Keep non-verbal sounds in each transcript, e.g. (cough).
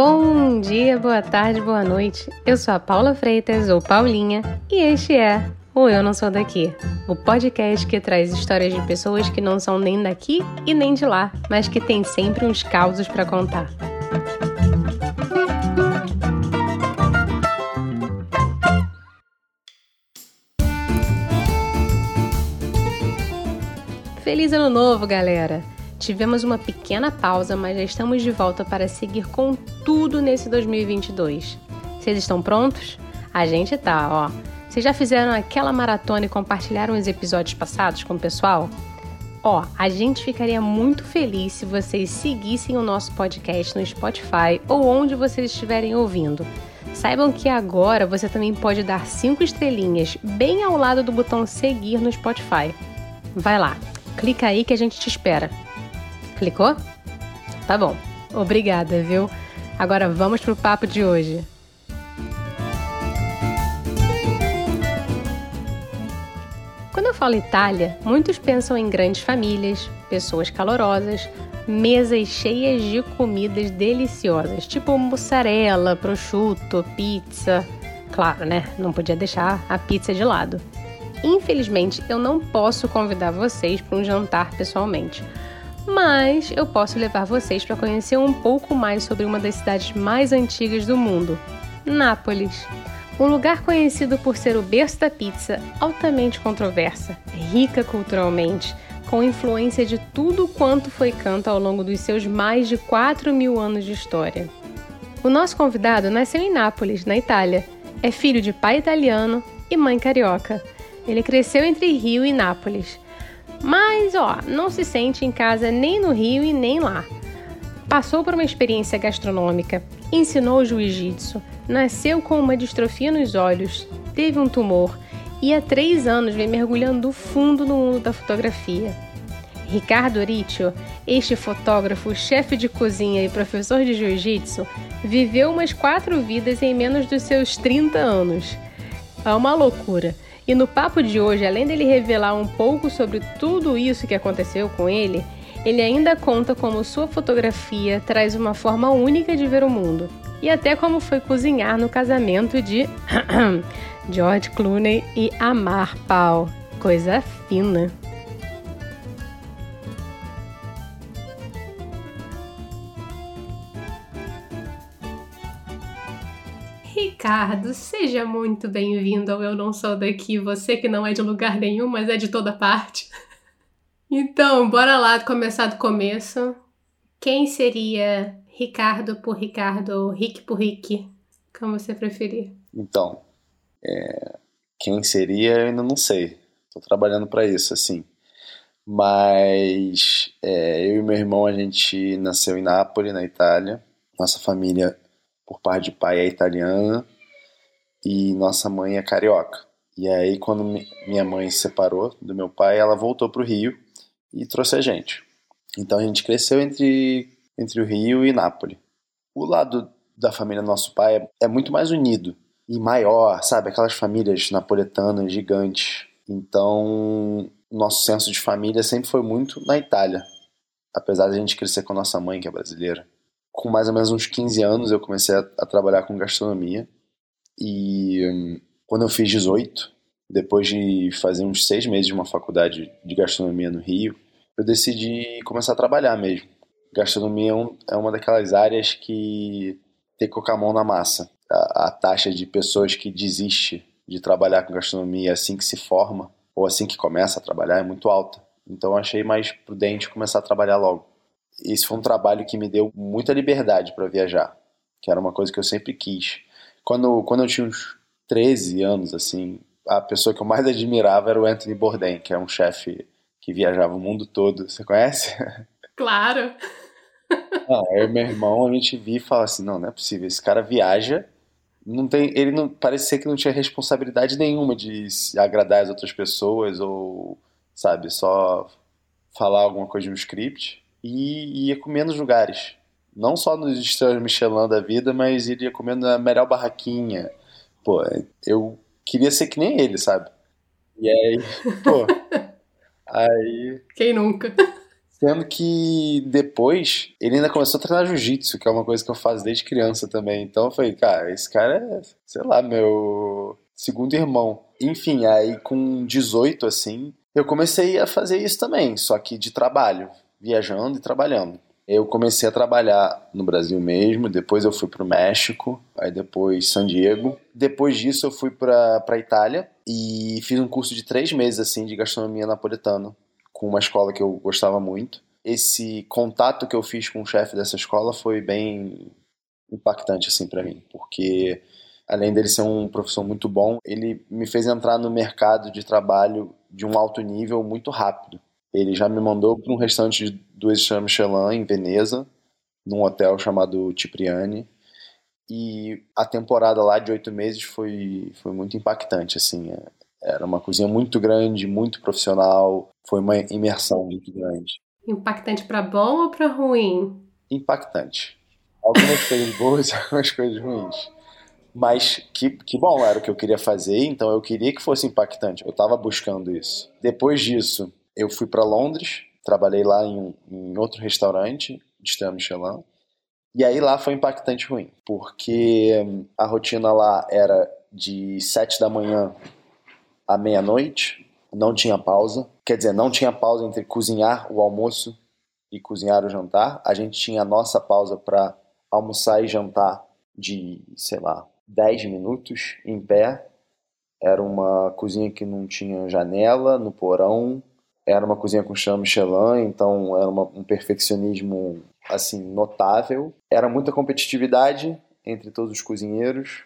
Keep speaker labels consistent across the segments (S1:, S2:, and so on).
S1: Bom dia, boa tarde, boa noite. Eu sou a Paula Freitas, ou Paulinha, e este é o Eu Não Sou Daqui, o podcast que traz histórias de pessoas que não são nem daqui e nem de lá, mas que tem sempre uns causos para contar. Feliz Ano Novo, galera! Tivemos uma pequena pausa, mas já estamos de volta para seguir com tudo nesse 2022. Vocês estão prontos? A gente tá, ó. Vocês já fizeram aquela maratona e compartilharam os episódios passados com o pessoal? Ó, a gente ficaria muito feliz se vocês seguissem o nosso podcast no Spotify ou onde vocês estiverem ouvindo. Saibam que agora você também pode dar cinco estrelinhas bem ao lado do botão seguir no Spotify. Vai lá, clica aí que a gente te espera. Clicou? Tá bom. Obrigada, viu? Agora vamos pro papo de hoje. Quando eu falo Itália, muitos pensam em grandes famílias, pessoas calorosas, mesas cheias de comidas deliciosas, tipo mussarela, prosciutto, pizza. Claro, né? Não podia deixar a pizza de lado. Infelizmente, eu não posso convidar vocês para um jantar pessoalmente mas eu posso levar vocês para conhecer um pouco mais sobre uma das cidades mais antigas do mundo, Nápoles. Um lugar conhecido por ser o berço da pizza, altamente controversa, rica culturalmente, com influência de tudo quanto foi canto ao longo dos seus mais de 4 mil anos de história. O nosso convidado nasceu em Nápoles, na Itália. É filho de pai italiano e mãe carioca. Ele cresceu entre Rio e Nápoles mas, ó, não se sente em casa nem no Rio e nem lá. Passou por uma experiência gastronômica, ensinou jiu-jitsu, nasceu com uma distrofia nos olhos, teve um tumor e há três anos vem mergulhando fundo no mundo da fotografia. Ricardo Riccio, este fotógrafo, chefe de cozinha e professor de jiu-jitsu, viveu umas quatro vidas em menos dos seus 30 anos. É uma loucura. E no papo de hoje, além dele revelar um pouco sobre tudo isso que aconteceu com ele, ele ainda conta como sua fotografia traz uma forma única de ver o mundo. E até como foi cozinhar no casamento de (clears throat) George Clooney e Amar Paul. Coisa fina. Ricardo, seja muito bem-vindo ao Eu Não Sou Daqui, você que não é de lugar nenhum, mas é de toda parte. (laughs) Então, bora lá começar do começo. Quem seria Ricardo por Ricardo ou Rick por Rick? Como você preferir.
S2: Então, é... quem seria eu ainda não sei. Estou trabalhando para isso, assim. Mas é, eu e meu irmão, a gente nasceu em Nápoles, na Itália. Nossa família por parte de pai é italiana e nossa mãe é carioca. E aí, quando minha mãe se separou do meu pai, ela voltou para o Rio e trouxe a gente. Então a gente cresceu entre, entre o Rio e Nápoles. O lado da família nosso pai é, é muito mais unido e maior, sabe? Aquelas famílias napoletanas gigantes. Então, nosso senso de família sempre foi muito na Itália, apesar de a gente crescer com nossa mãe, que é brasileira com mais ou menos uns 15 anos, eu comecei a, a trabalhar com gastronomia. E um, quando eu fiz 18, depois de fazer uns seis meses de uma faculdade de gastronomia no Rio, eu decidi começar a trabalhar mesmo. Gastronomia é, um, é uma daquelas áreas que tem que colocar a mão na massa. A, a taxa de pessoas que desiste de trabalhar com gastronomia assim que se forma ou assim que começa a trabalhar é muito alta. Então eu achei mais prudente começar a trabalhar logo esse foi um trabalho que me deu muita liberdade para viajar, que era uma coisa que eu sempre quis. Quando, quando eu tinha uns 13 anos, assim, a pessoa que eu mais admirava era o Anthony Bourdain, que é um chefe que viajava o mundo todo. Você conhece? (laughs)
S1: Claro!
S2: Não, eu e meu irmão, a gente via e falava assim, não, não é possível, esse cara viaja, não tem, ele não parece ser que não tinha responsabilidade nenhuma de agradar as outras pessoas ou, sabe, só falar alguma coisa de um script e ia comendo nos lugares. Não só nos estrelas Michelin da vida, mas iria comendo na melhor barraquinha. Pô, eu queria ser que nem ele, sabe? E aí, (laughs) pô. aí.
S1: Quem nunca?
S2: Sendo que depois ele ainda começou a treinar jiu-jitsu, que é uma coisa que eu faço desde criança também. Então eu falei, cara, esse cara é, sei lá, meu segundo irmão. Enfim, aí com 18 assim, eu comecei a fazer isso também, só que de trabalho, viajando e trabalhando. Eu comecei a trabalhar no Brasil mesmo, depois eu fui para o México, aí depois San Diego. Depois disso eu fui para Itália e fiz um curso de três meses assim de gastronomia napolitana com uma escola que eu gostava muito. Esse contato que eu fiz com o chefe dessa escola foi bem impactante assim para mim, porque além dele ser um professor muito bom, ele me fez entrar no mercado de trabalho de um alto nível muito rápido. Ele já me mandou para um restaurante de duas estrelas Michelin em Veneza, num hotel chamado Cipriani. E a temporada lá de oito meses foi, foi muito impactante, assim. É, era uma cozinha muito grande, muito profissional. Foi uma imersão muito grande.
S1: Impactante para bom ou para ruim?
S2: Impactante. Algumas coisas boas, (laughs) algumas coisas ruins. Mas que, que bom, era o que eu queria fazer, então eu queria que fosse impactante. Eu estava buscando isso. Depois disso, eu fui para Londres, trabalhei lá em, em outro restaurante de estrela Michelin. E aí lá foi impactante ruim, porque a rotina lá era de sete da manhã à meia-noite, não tinha pausa. Quer dizer, não tinha pausa entre cozinhar o almoço e cozinhar o jantar. A gente tinha a nossa pausa para almoçar e jantar de, sei lá, 10 minutos em pé. Era uma cozinha que não tinha janela no porão, era uma cozinha com chama Michelin, então era uma, um perfeccionismo assim notável. Era muita competitividade entre todos os cozinheiros,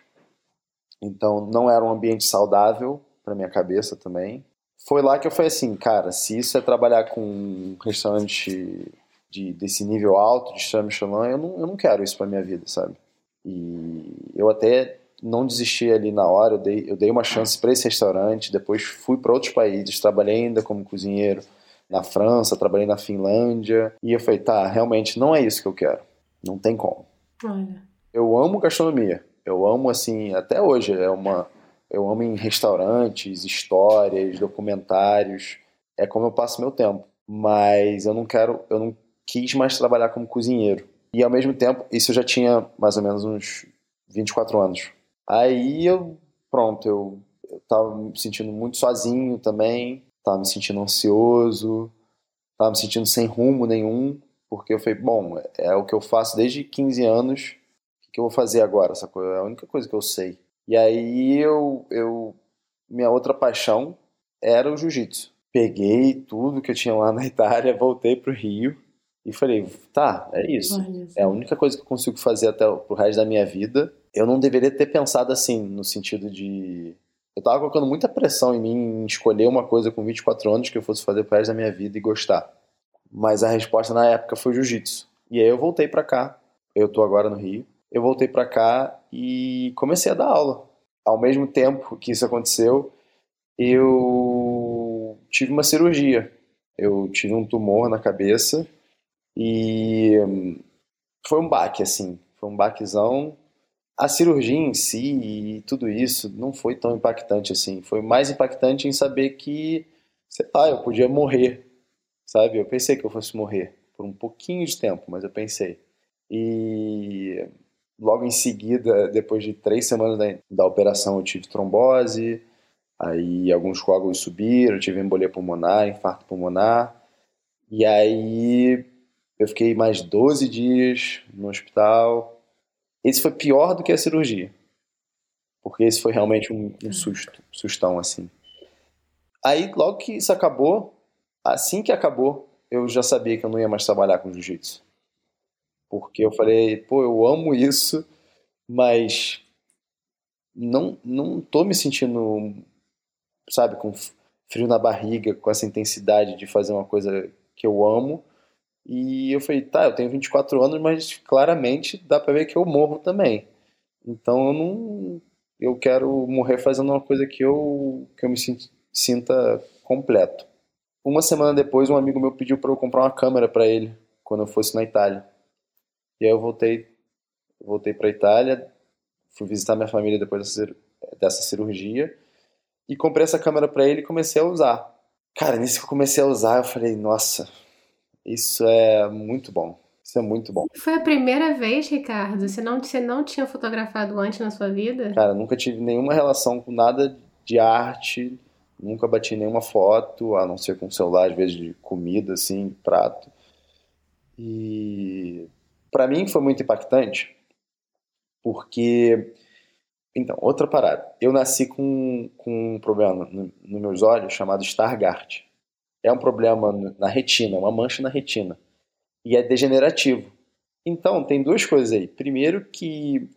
S2: então não era um ambiente saudável para minha cabeça também. Foi lá que eu falei assim, cara, se isso é trabalhar com um restaurante de, desse nível alto de chama Michelin, eu não, eu não quero isso para minha vida, sabe? E eu até não desisti ali na hora, eu dei, eu dei uma chance para esse restaurante, depois fui para outros países, trabalhei ainda como cozinheiro na França, trabalhei na Finlândia, e eu falei, tá, realmente não é isso que eu quero, não tem como. Olha. Eu amo gastronomia, eu amo assim, até hoje, é uma, eu amo em restaurantes, histórias, documentários, é como eu passo meu tempo, mas eu não quero, eu não quis mais trabalhar como cozinheiro. E ao mesmo tempo, isso eu já tinha mais ou menos uns 24 anos. Aí eu, pronto, eu, eu tava me sentindo muito sozinho também, tava me sentindo ansioso, tava me sentindo sem rumo nenhum, porque eu falei, bom, é, é o que eu faço desde 15 anos, o que eu vou fazer agora? Essa coisa é a única coisa que eu sei. E aí eu, eu minha outra paixão era o jiu-jitsu. Peguei tudo que eu tinha lá (laughs) na Itália, voltei pro Rio e falei, tá, é isso. É a única coisa que eu consigo fazer até o resto da minha vida eu não deveria ter pensado assim, no sentido de. Eu tava colocando muita pressão em mim em escolher uma coisa com 24 anos que eu fosse fazer pro resto da minha vida e gostar. Mas a resposta na época foi jiu-jitsu. E aí eu voltei para cá. Eu tô agora no Rio. Eu voltei para cá e comecei a dar aula. Ao mesmo tempo que isso aconteceu, eu tive uma cirurgia. Eu tive um tumor na cabeça e foi um baque, assim. Foi um baquezão a cirurgia em si e tudo isso não foi tão impactante assim. Foi mais impactante em saber que, sei lá, eu podia morrer, sabe? Eu pensei que eu fosse morrer por um pouquinho de tempo, mas eu pensei. E logo em seguida, depois de três semanas da, da operação, eu tive trombose, aí alguns coágulos subiram, eu tive embolia pulmonar, infarto pulmonar, e aí eu fiquei mais 12 dias no hospital, esse foi pior do que a cirurgia. Porque esse foi realmente um, um susto, sustão assim. Aí, logo que isso acabou, assim que acabou, eu já sabia que eu não ia mais trabalhar com jiu-jitsu. Porque eu falei, pô, eu amo isso, mas não, não tô me sentindo, sabe, com frio na barriga, com essa intensidade de fazer uma coisa que eu amo. E eu falei, tá, eu tenho 24 anos, mas claramente dá pra ver que eu morro também. Então eu não. Eu quero morrer fazendo uma coisa que eu, que eu me sinta completo. Uma semana depois, um amigo meu pediu para eu comprar uma câmera para ele, quando eu fosse na Itália. E aí eu voltei, voltei para Itália, fui visitar minha família depois dessa cirurgia e comprei essa câmera para ele e comecei a usar. Cara, nisso que eu comecei a usar, eu falei, nossa, Isso é muito bom. Isso é muito bom.
S1: Foi a primeira vez, Ricardo? Você não, você não tinha fotografado antes na sua vida?
S2: Cara, nunca tive nenhuma relação com nada de arte, nunca bati nenhuma foto, a não ser com celular, às vezes de comida, assim, prato. E para mim foi muito impactante, porque. Então, outra parada. Eu nasci com, com um problema nos no meus olhos chamado Stargardt. É um problema na retina, uma mancha na retina e é degenerativo. Então, tem duas coisas aí. Primeiro que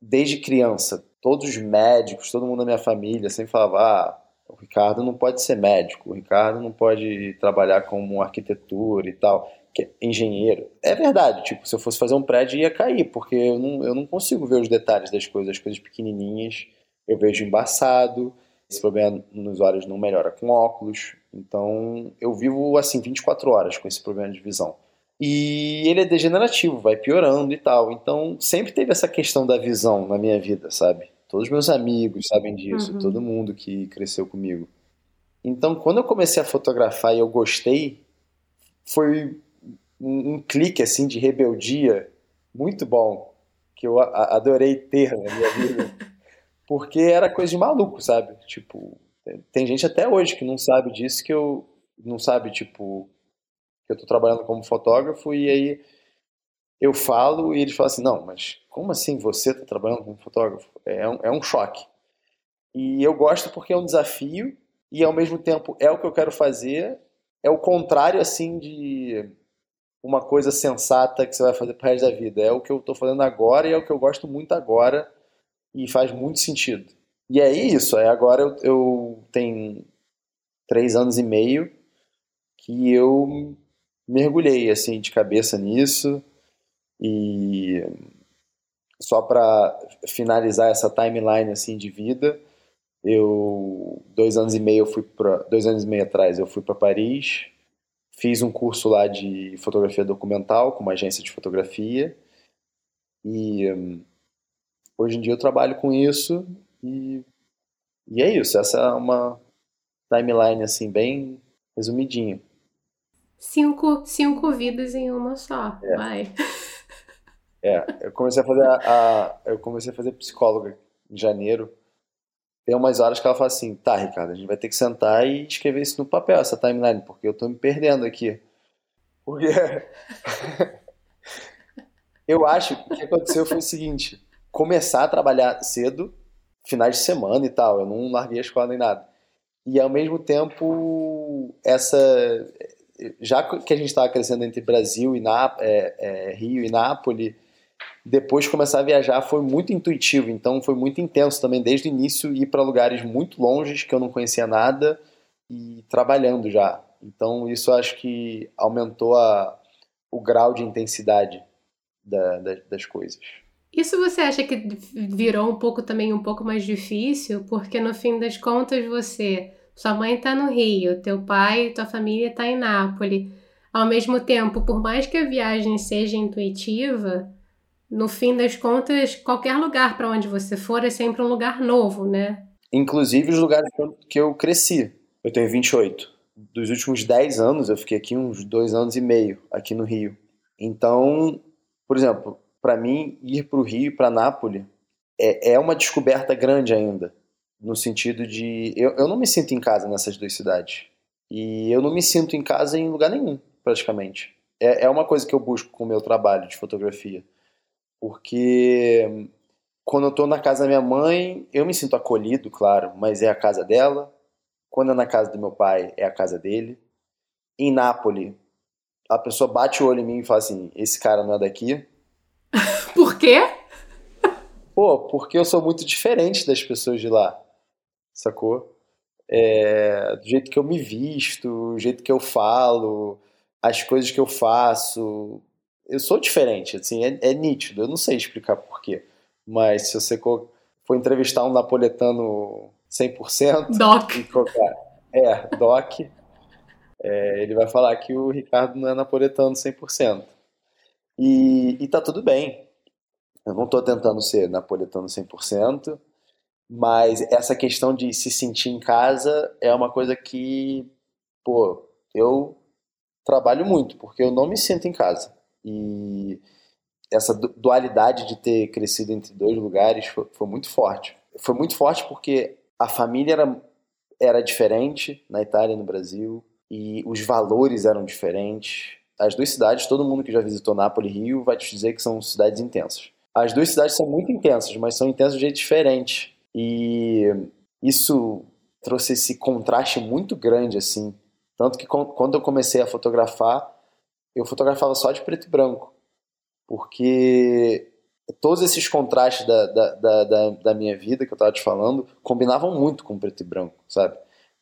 S2: desde criança, todos os médicos, todo mundo da minha família sempre falava: "Ah, o Ricardo não pode ser médico, o Ricardo não pode trabalhar como arquitetura e tal, que é engenheiro". É verdade, tipo, se eu fosse fazer um prédio ia cair, porque eu não, eu não consigo ver os detalhes das coisas, as coisas pequenininhas, eu vejo embaçado. Esse problema nos olhos não melhora com óculos. Então, eu vivo assim 24 horas com esse problema de visão. E ele é degenerativo, vai piorando e tal. Então, sempre teve essa questão da visão na minha vida, sabe? Todos meus amigos sabem disso, uhum. todo mundo que cresceu comigo. Então, quando eu comecei a fotografar e eu gostei, foi um, um clique assim de rebeldia muito bom que eu adorei ter na minha vida, (laughs) porque era coisa de maluco, sabe? Tipo, tem gente até hoje que não sabe disso que eu não sabe tipo que eu estou trabalhando como fotógrafo e aí eu falo e eles falam assim, não, mas como assim você está trabalhando como fotógrafo? É um, é um choque. E eu gosto porque é um desafio e ao mesmo tempo é o que eu quero fazer, é o contrário assim de uma coisa sensata que você vai fazer pro resto da vida. É o que eu estou fazendo agora e é o que eu gosto muito agora e faz muito sentido. E é isso, é agora eu, eu tenho três anos e meio que eu mergulhei assim de cabeça nisso e só para finalizar essa timeline assim de vida eu dois anos e meio fui para dois anos e meio atrás eu fui para Paris fiz um curso lá de fotografia documental com uma agência de fotografia e hoje em dia eu trabalho com isso e, e é isso essa é uma timeline assim bem resumidinha
S1: Cinco, cinco vidas em uma só. É. Vai.
S2: É, eu comecei a fazer a, a, eu comecei a fazer psicóloga em janeiro. Tem umas horas que ela fala assim, tá, Ricardo, a gente vai ter que sentar e escrever isso no papel, essa timeline, porque eu tô me perdendo aqui. Porque (laughs) eu acho que o que aconteceu foi o seguinte, começar a trabalhar cedo, finais de semana e tal, eu não larguei a escola nem nada. E ao mesmo tempo, essa já que a gente estava crescendo entre Brasil e é, é, Rio e Nápoles, depois começar a viajar foi muito intuitivo, então foi muito intenso também desde o início ir para lugares muito longes que eu não conhecia nada e trabalhando já. Então isso acho que aumentou a, o grau de intensidade da, da, das coisas.
S1: Isso você acha que virou um pouco também um pouco mais difícil, porque no fim das contas você sua mãe está no Rio, teu pai, tua família está em Nápoles. Ao mesmo tempo, por mais que a viagem seja intuitiva, no fim das contas, qualquer lugar para onde você for é sempre um lugar novo, né?
S2: Inclusive os lugares que eu cresci. Eu tenho 28. Dos últimos 10 anos, eu fiquei aqui uns dois anos e meio, aqui no Rio. Então, por exemplo, para mim, ir para o Rio, para Nápoles, é, é uma descoberta grande ainda no sentido de eu, eu não me sinto em casa nessas duas cidades. E eu não me sinto em casa em lugar nenhum praticamente. É, é uma coisa que eu busco com o meu trabalho de fotografia. Porque quando eu estou na casa da minha mãe eu me sinto acolhido claro mas é a casa dela. Quando é na casa do meu pai é a casa dele. Em Nápoles a pessoa bate o olho em mim e fala assim esse cara não é daqui (laughs)
S1: por quê
S2: Pô, porque eu sou muito diferente das pessoas de lá sacou? É, do jeito que eu me visto, o jeito que eu falo, as coisas que eu faço. Eu sou diferente, assim, é, é nítido. Eu não sei explicar porquê. Mas se você for entrevistar um napoletano 100%...
S1: Doc.
S2: é, Doc. É, ele vai falar que o Ricardo não é napoletano 100%. E, e tá tudo bem. Eu não estou tentando ser napoletano 100%. Mas essa questão de se sentir em casa é uma coisa que, pô, eu trabalho muito, porque eu não me sinto em casa. E essa dualidade de ter crescido entre dois lugares foi, foi muito forte. Foi muito forte porque a família era, era diferente na Itália e no Brasil, e os valores eram diferentes. As duas cidades, todo mundo que já visitou Nápoles e Rio vai te dizer que são cidades intensas. As duas cidades são muito intensas, mas são intensas de jeito diferente. E isso trouxe esse contraste muito grande, assim. Tanto que quando eu comecei a fotografar, eu fotografava só de preto e branco. Porque todos esses contrastes da, da, da, da minha vida que eu estava te falando combinavam muito com preto e branco, sabe?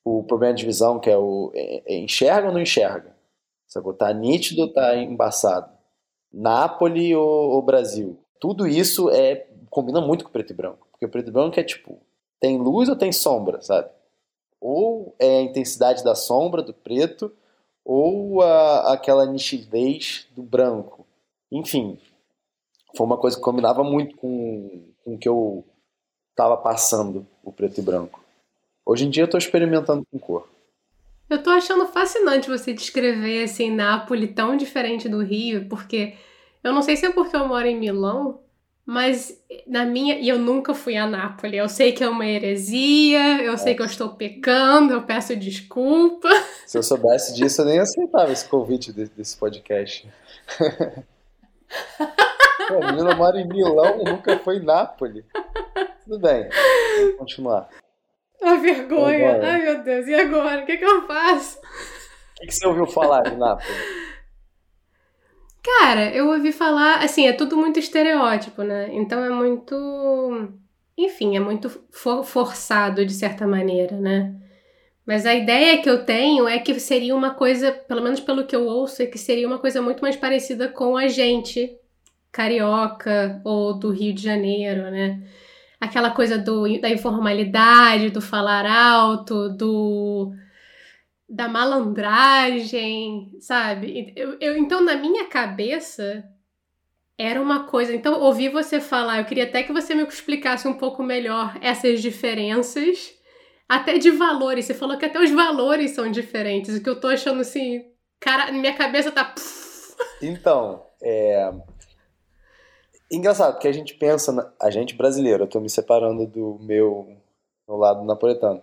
S2: O problema de visão, que é o é, é, enxerga ou não enxerga? Sabe? Tá nítido tá embaçado? Nápoles ou, ou Brasil? Tudo isso é combina muito com preto e branco. Porque o preto e branco é tipo, tem luz ou tem sombra, sabe? Ou é a intensidade da sombra, do preto, ou a, aquela nitidez do branco. Enfim, foi uma coisa que combinava muito com, com o que eu estava passando, o preto e branco. Hoje em dia eu estou experimentando com cor.
S1: Eu estou achando fascinante você descrever assim Nápoles tão diferente do Rio, porque eu não sei se é porque eu moro em Milão, mas na minha. E eu nunca fui a Nápoles. Eu sei que é uma heresia, eu sei que eu estou pecando, eu peço desculpa. (laughs)
S2: Se eu soubesse disso, eu nem aceitava esse convite desse podcast. (laughs) Pô, a menina mora em Milão e nunca foi em Nápoles. Tudo bem, vamos continuar.
S1: A vergonha. Ai, meu Deus, e agora? O que, que eu faço?
S2: O que, que você ouviu falar de Nápoles?
S1: Cara, eu ouvi falar, assim, é tudo muito estereótipo, né? Então é muito. Enfim, é muito for forçado de certa maneira, né? Mas a ideia que eu tenho é que seria uma coisa, pelo menos pelo que eu ouço, é que seria uma coisa muito mais parecida com a gente carioca ou do Rio de Janeiro, né? Aquela coisa do, da informalidade, do falar alto, do da malandragem, sabe? Eu, eu, então, na minha cabeça, era uma coisa. Então, ouvi você falar, eu queria até que você me explicasse um pouco melhor essas diferenças, até de valores. Você falou que até os valores são diferentes, o que eu tô achando assim. Cara, minha cabeça tá.
S2: Então, é. Engraçado, porque a gente pensa, na... a gente brasileiro, eu tô me separando do meu, meu lado napoletano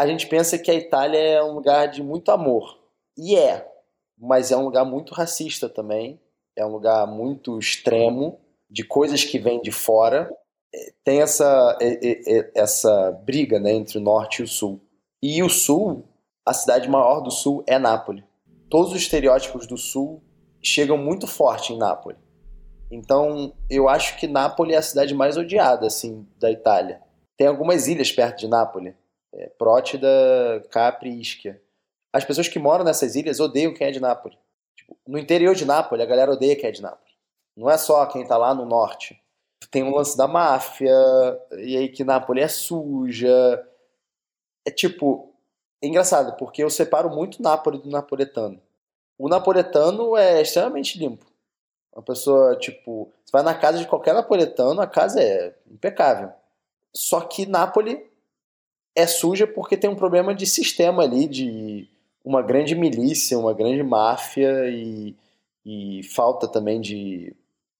S2: a gente pensa que a Itália é um lugar de muito amor. E é, mas é um lugar muito racista também. É um lugar muito extremo, de coisas que vêm de fora. É, tem essa, essa briga né, entre o norte e o sul. E o sul, a cidade maior do sul é Nápoles. Todos os estereótipos do sul chegam muito forte em Nápoles. Então, eu acho que Nápoles é a cidade mais odiada assim da Itália. Tem algumas ilhas perto de Nápoles é, Prótida, Capri e Ischia. As pessoas que moram nessas ilhas odeiam quem é de Nápoles. Tipo, no interior de Nápoles, a galera odeia quem é de Nápoles. Não é só quem tá lá no norte. Tem um lance da máfia, e aí que Nápoles é suja. É tipo, é engraçado, porque eu separo muito Nápoles do napoletano. O napoletano é extremamente limpo. Uma pessoa, tipo, você vai na casa de qualquer napoletano, a casa é impecável. Só que Nápoles é suja porque tem um problema de sistema ali, de uma grande milícia, uma grande máfia e, e falta também de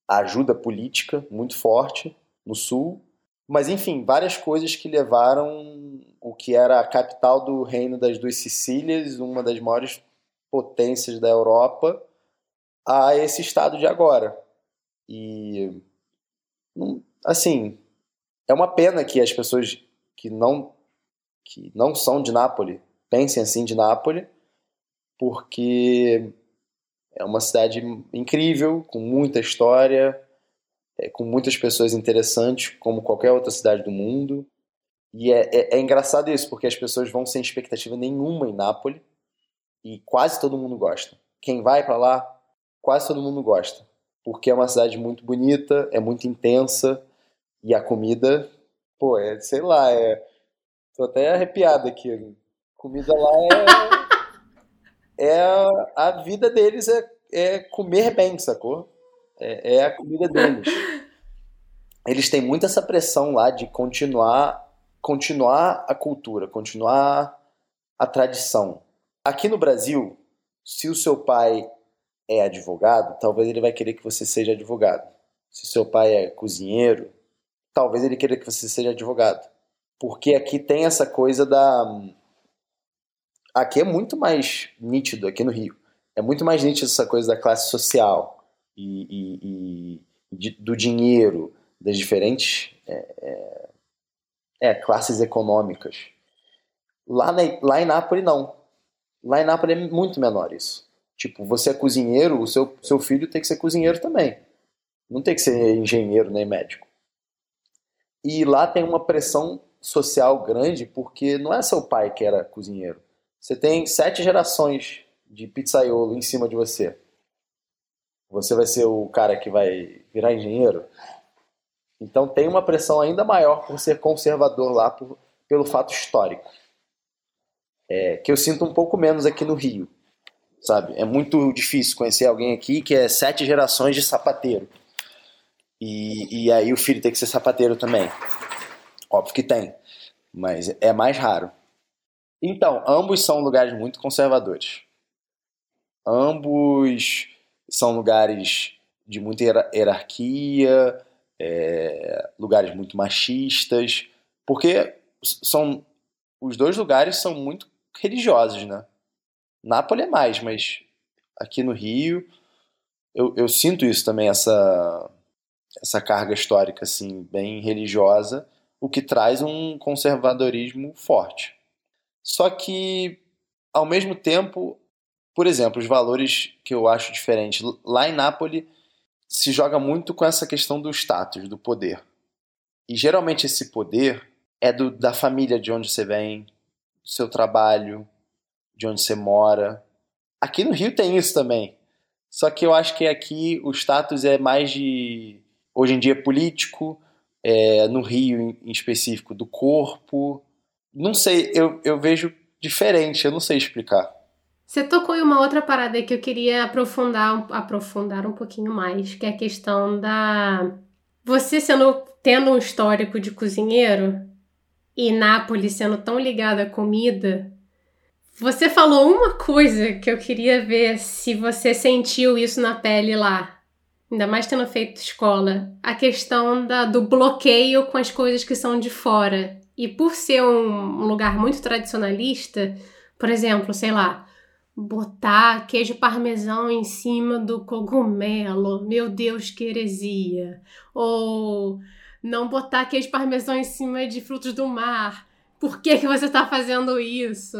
S2: ajuda política muito forte no sul. Mas enfim, várias coisas que levaram o que era a capital do reino das duas Sicílias, uma das maiores potências da Europa, a esse estado de agora. E assim, é uma pena que as pessoas que não que não são de Nápoles pensem assim de Nápoles, porque é uma cidade incrível, com muita história, é, com muitas pessoas interessantes, como qualquer outra cidade do mundo. E é, é, é engraçado isso, porque as pessoas vão sem expectativa nenhuma em Nápoles e quase todo mundo gosta. Quem vai para lá, quase todo mundo gosta, porque é uma cidade muito bonita, é muito intensa e a comida, pô, é, sei lá, é, Tô até arrepiado aqui. Comida lá é. (laughs) é a vida deles é, é comer bem, sacou? É, é a comida deles. Eles têm muito essa pressão lá de continuar continuar a cultura, continuar a tradição. Aqui no Brasil, Se o seu pai é advogado, talvez ele vai querer que você seja advogado. Se seu pai é cozinheiro, talvez ele queira que você seja advogado. Porque aqui tem essa coisa da. Aqui é muito mais nítido, aqui no Rio. É muito mais nítido essa coisa da classe social e, e, e do dinheiro, das diferentes é, é, é, classes econômicas. Lá, na, lá em Nápoles, não. Lá em Nápoles é muito menor isso. Tipo, você é cozinheiro, o seu, seu filho tem que ser cozinheiro também. Não tem que ser engenheiro nem médico. E lá tem uma pressão social grande porque não é seu pai que era cozinheiro. Você tem sete gerações de pizzaiolo em cima de você. Você vai ser o cara que vai virar engenheiro. Então tem uma pressão ainda maior por ser conservador lá por, pelo fato histórico. É, que eu sinto um pouco menos aqui no Rio. Sabe? É muito difícil conhecer alguém aqui que é sete gerações de sapateiro. E, e aí o filho tem que ser sapateiro também. Óbvio que tem, mas é mais raro. Então, ambos são lugares muito conservadores. Ambos são lugares de muita hierarquia, é, lugares muito machistas, porque são os dois lugares são muito religiosos, né? Nápoles é mais, mas aqui no Rio eu, eu sinto isso também essa essa carga histórica assim bem religiosa, o que traz um conservadorismo forte. Só que ao mesmo tempo, por exemplo, os valores que eu acho diferentes lá em Nápoles se joga muito com essa questão do status, do poder. E geralmente esse poder é do, da família de onde você vem, do seu trabalho, de onde você mora. Aqui no Rio tem isso também. Só que eu acho que aqui o status é mais de hoje em dia político, é, no Rio em específico do corpo. Não sei, eu, eu vejo diferente, eu não sei explicar.
S1: Você tocou em uma outra parada que eu queria aprofundar, aprofundar um pouquinho mais, que é a questão da. Você sendo tendo um histórico de cozinheiro e Nápoles sendo tão ligada à comida, você falou uma coisa que eu queria ver se você sentiu isso na pele lá ainda mais tendo feito escola, a questão da, do bloqueio com as coisas que são de fora. E por ser um, lugar muito tradicionalista, por exemplo, sei lá, botar queijo parmesão em cima do cogumelo, meu Deus, que heresia. Ou não botar queijo parmesão em cima de frutos do mar. Por que, que você está fazendo isso?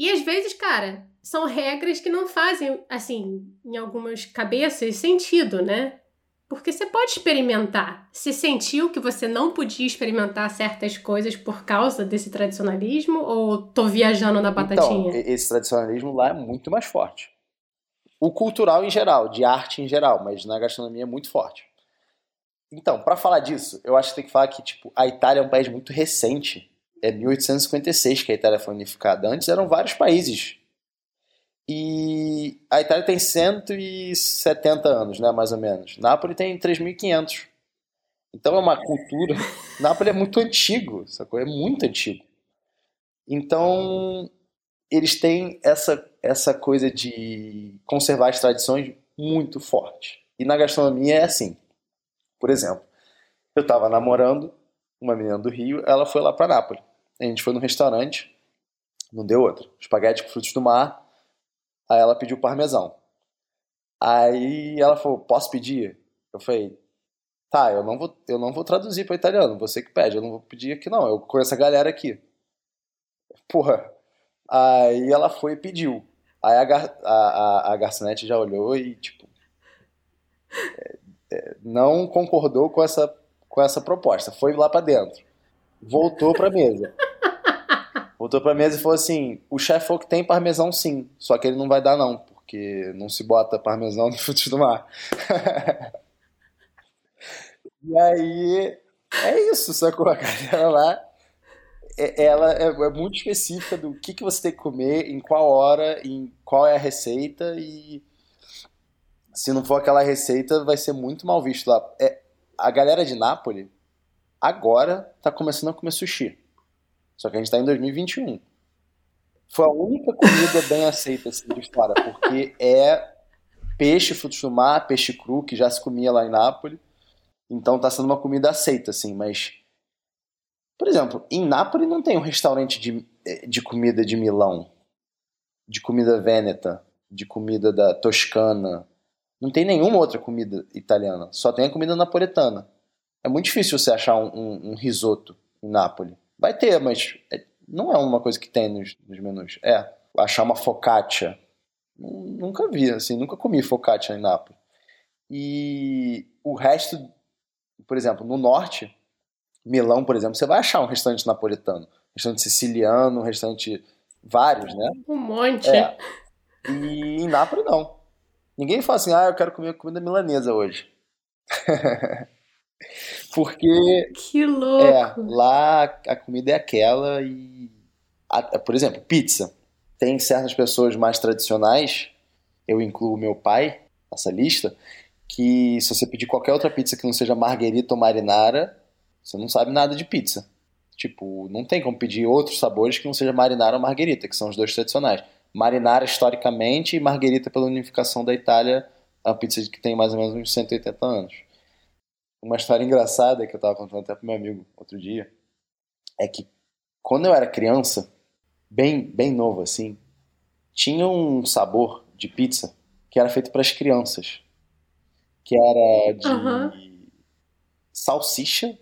S1: E às vezes, cara, são regras que não fazem, assim, em algumas cabeças, sentido, né? Porque você pode experimentar. Se sentiu que você não podia experimentar certas coisas por causa desse tradicionalismo ou tô viajando na batatinha?
S2: Então, esse tradicionalismo lá é muito mais forte. O cultural em geral, de arte em geral, mas na gastronomia é muito forte. Então, para falar disso, eu acho que tem que falar que tipo, a Itália é um país muito recente. É 1856 que a Itália foi unificada. Antes eram vários países e a Itália tem 170 anos, né, mais ou menos. Nápoles tem 3.500. Então é uma cultura. (laughs) Nápoles é muito antigo, sacou? É muito antigo. Então eles têm essa, essa coisa de conservar as tradições muito forte. E na gastronomia é assim. Por exemplo, eu estava namorando uma menina do Rio, ela foi lá para Nápoles. A gente foi no restaurante, não deu outra. Espaguete com frutos do mar, Aí ela pediu parmesão. Aí ela falou, posso pedir? Eu falei, tá, eu não vou, eu não vou traduzir para italiano, você que pede, eu não vou pedir aqui não, eu conheço a galera aqui. Porra. Aí ela foi e pediu. Aí a, gar, a, a, a garçonete já olhou e, tipo, é, é, não concordou com essa, com essa proposta. Foi lá para dentro. Voltou pra mesa. Voltou pra mesa e falou assim: o chefe falou que tem parmesão sim, só que ele não vai dar não, porque não se bota parmesão (laughs) no frutos do mar. (laughs) e aí, é isso, sacou? A galera lá, é, ela é, é, muito específica do que, que você tem que comer, em qual hora, em qual é a receita e se não for aquela receita, vai ser muito mal visto lá. É, a galera de Nápoles agora tá começando a comer sushi. Só que a gente está em 2021. Foi a única comida bem aceita assim, de fora, porque é peixe, frutos do mar, peixe cru, que já se comia lá em Nápoles. Então tá sendo uma comida aceita, assim, mas. Por exemplo, em Nápoles não tem um restaurante de, de comida de Milão, de comida vêneta, de comida da Toscana. Não tem nenhuma outra comida italiana, só tem a comida napoletana. É muito difícil você achar um, um, um risoto em Nápoles. Vai ter, mas é, não é uma coisa que tem nos, nos menus. É, achar uma focaccia. Nunca vi, assim, nunca comi focaccia em Nápoles. E o resto, por exemplo, no norte, Milão, por exemplo, você vai achar um restaurante napolitano, um restaurante siciliano, um restaurante vários, né?
S1: Um monte.
S2: É. E em Nápoles não. Ninguém fala assim, ah, eu quero comer comida milanesa hoje. (laughs) Porque.
S1: Que louco!
S2: É, lá a comida é aquela e. por exemplo, pizza. Tem certas pessoas mais tradicionais, eu incluo meu pai nessa lista, que se você pedir qualquer outra pizza que não seja marguerita ou marinara, você não sabe nada de pizza. Tipo, não tem como pedir outros sabores que não seja marinara ou marguerita, que são os dois tradicionais. Marinara historicamente e marguerita pela unificação da Itália, é uma pizza que tem mais ou menos uns 180 anos. Uma história engraçada que eu estava contando até pro meu amigo outro dia é que quando eu era criança, bem, bem novo assim, tinha um sabor de pizza que era feito para as crianças, que era de uhum. salsicha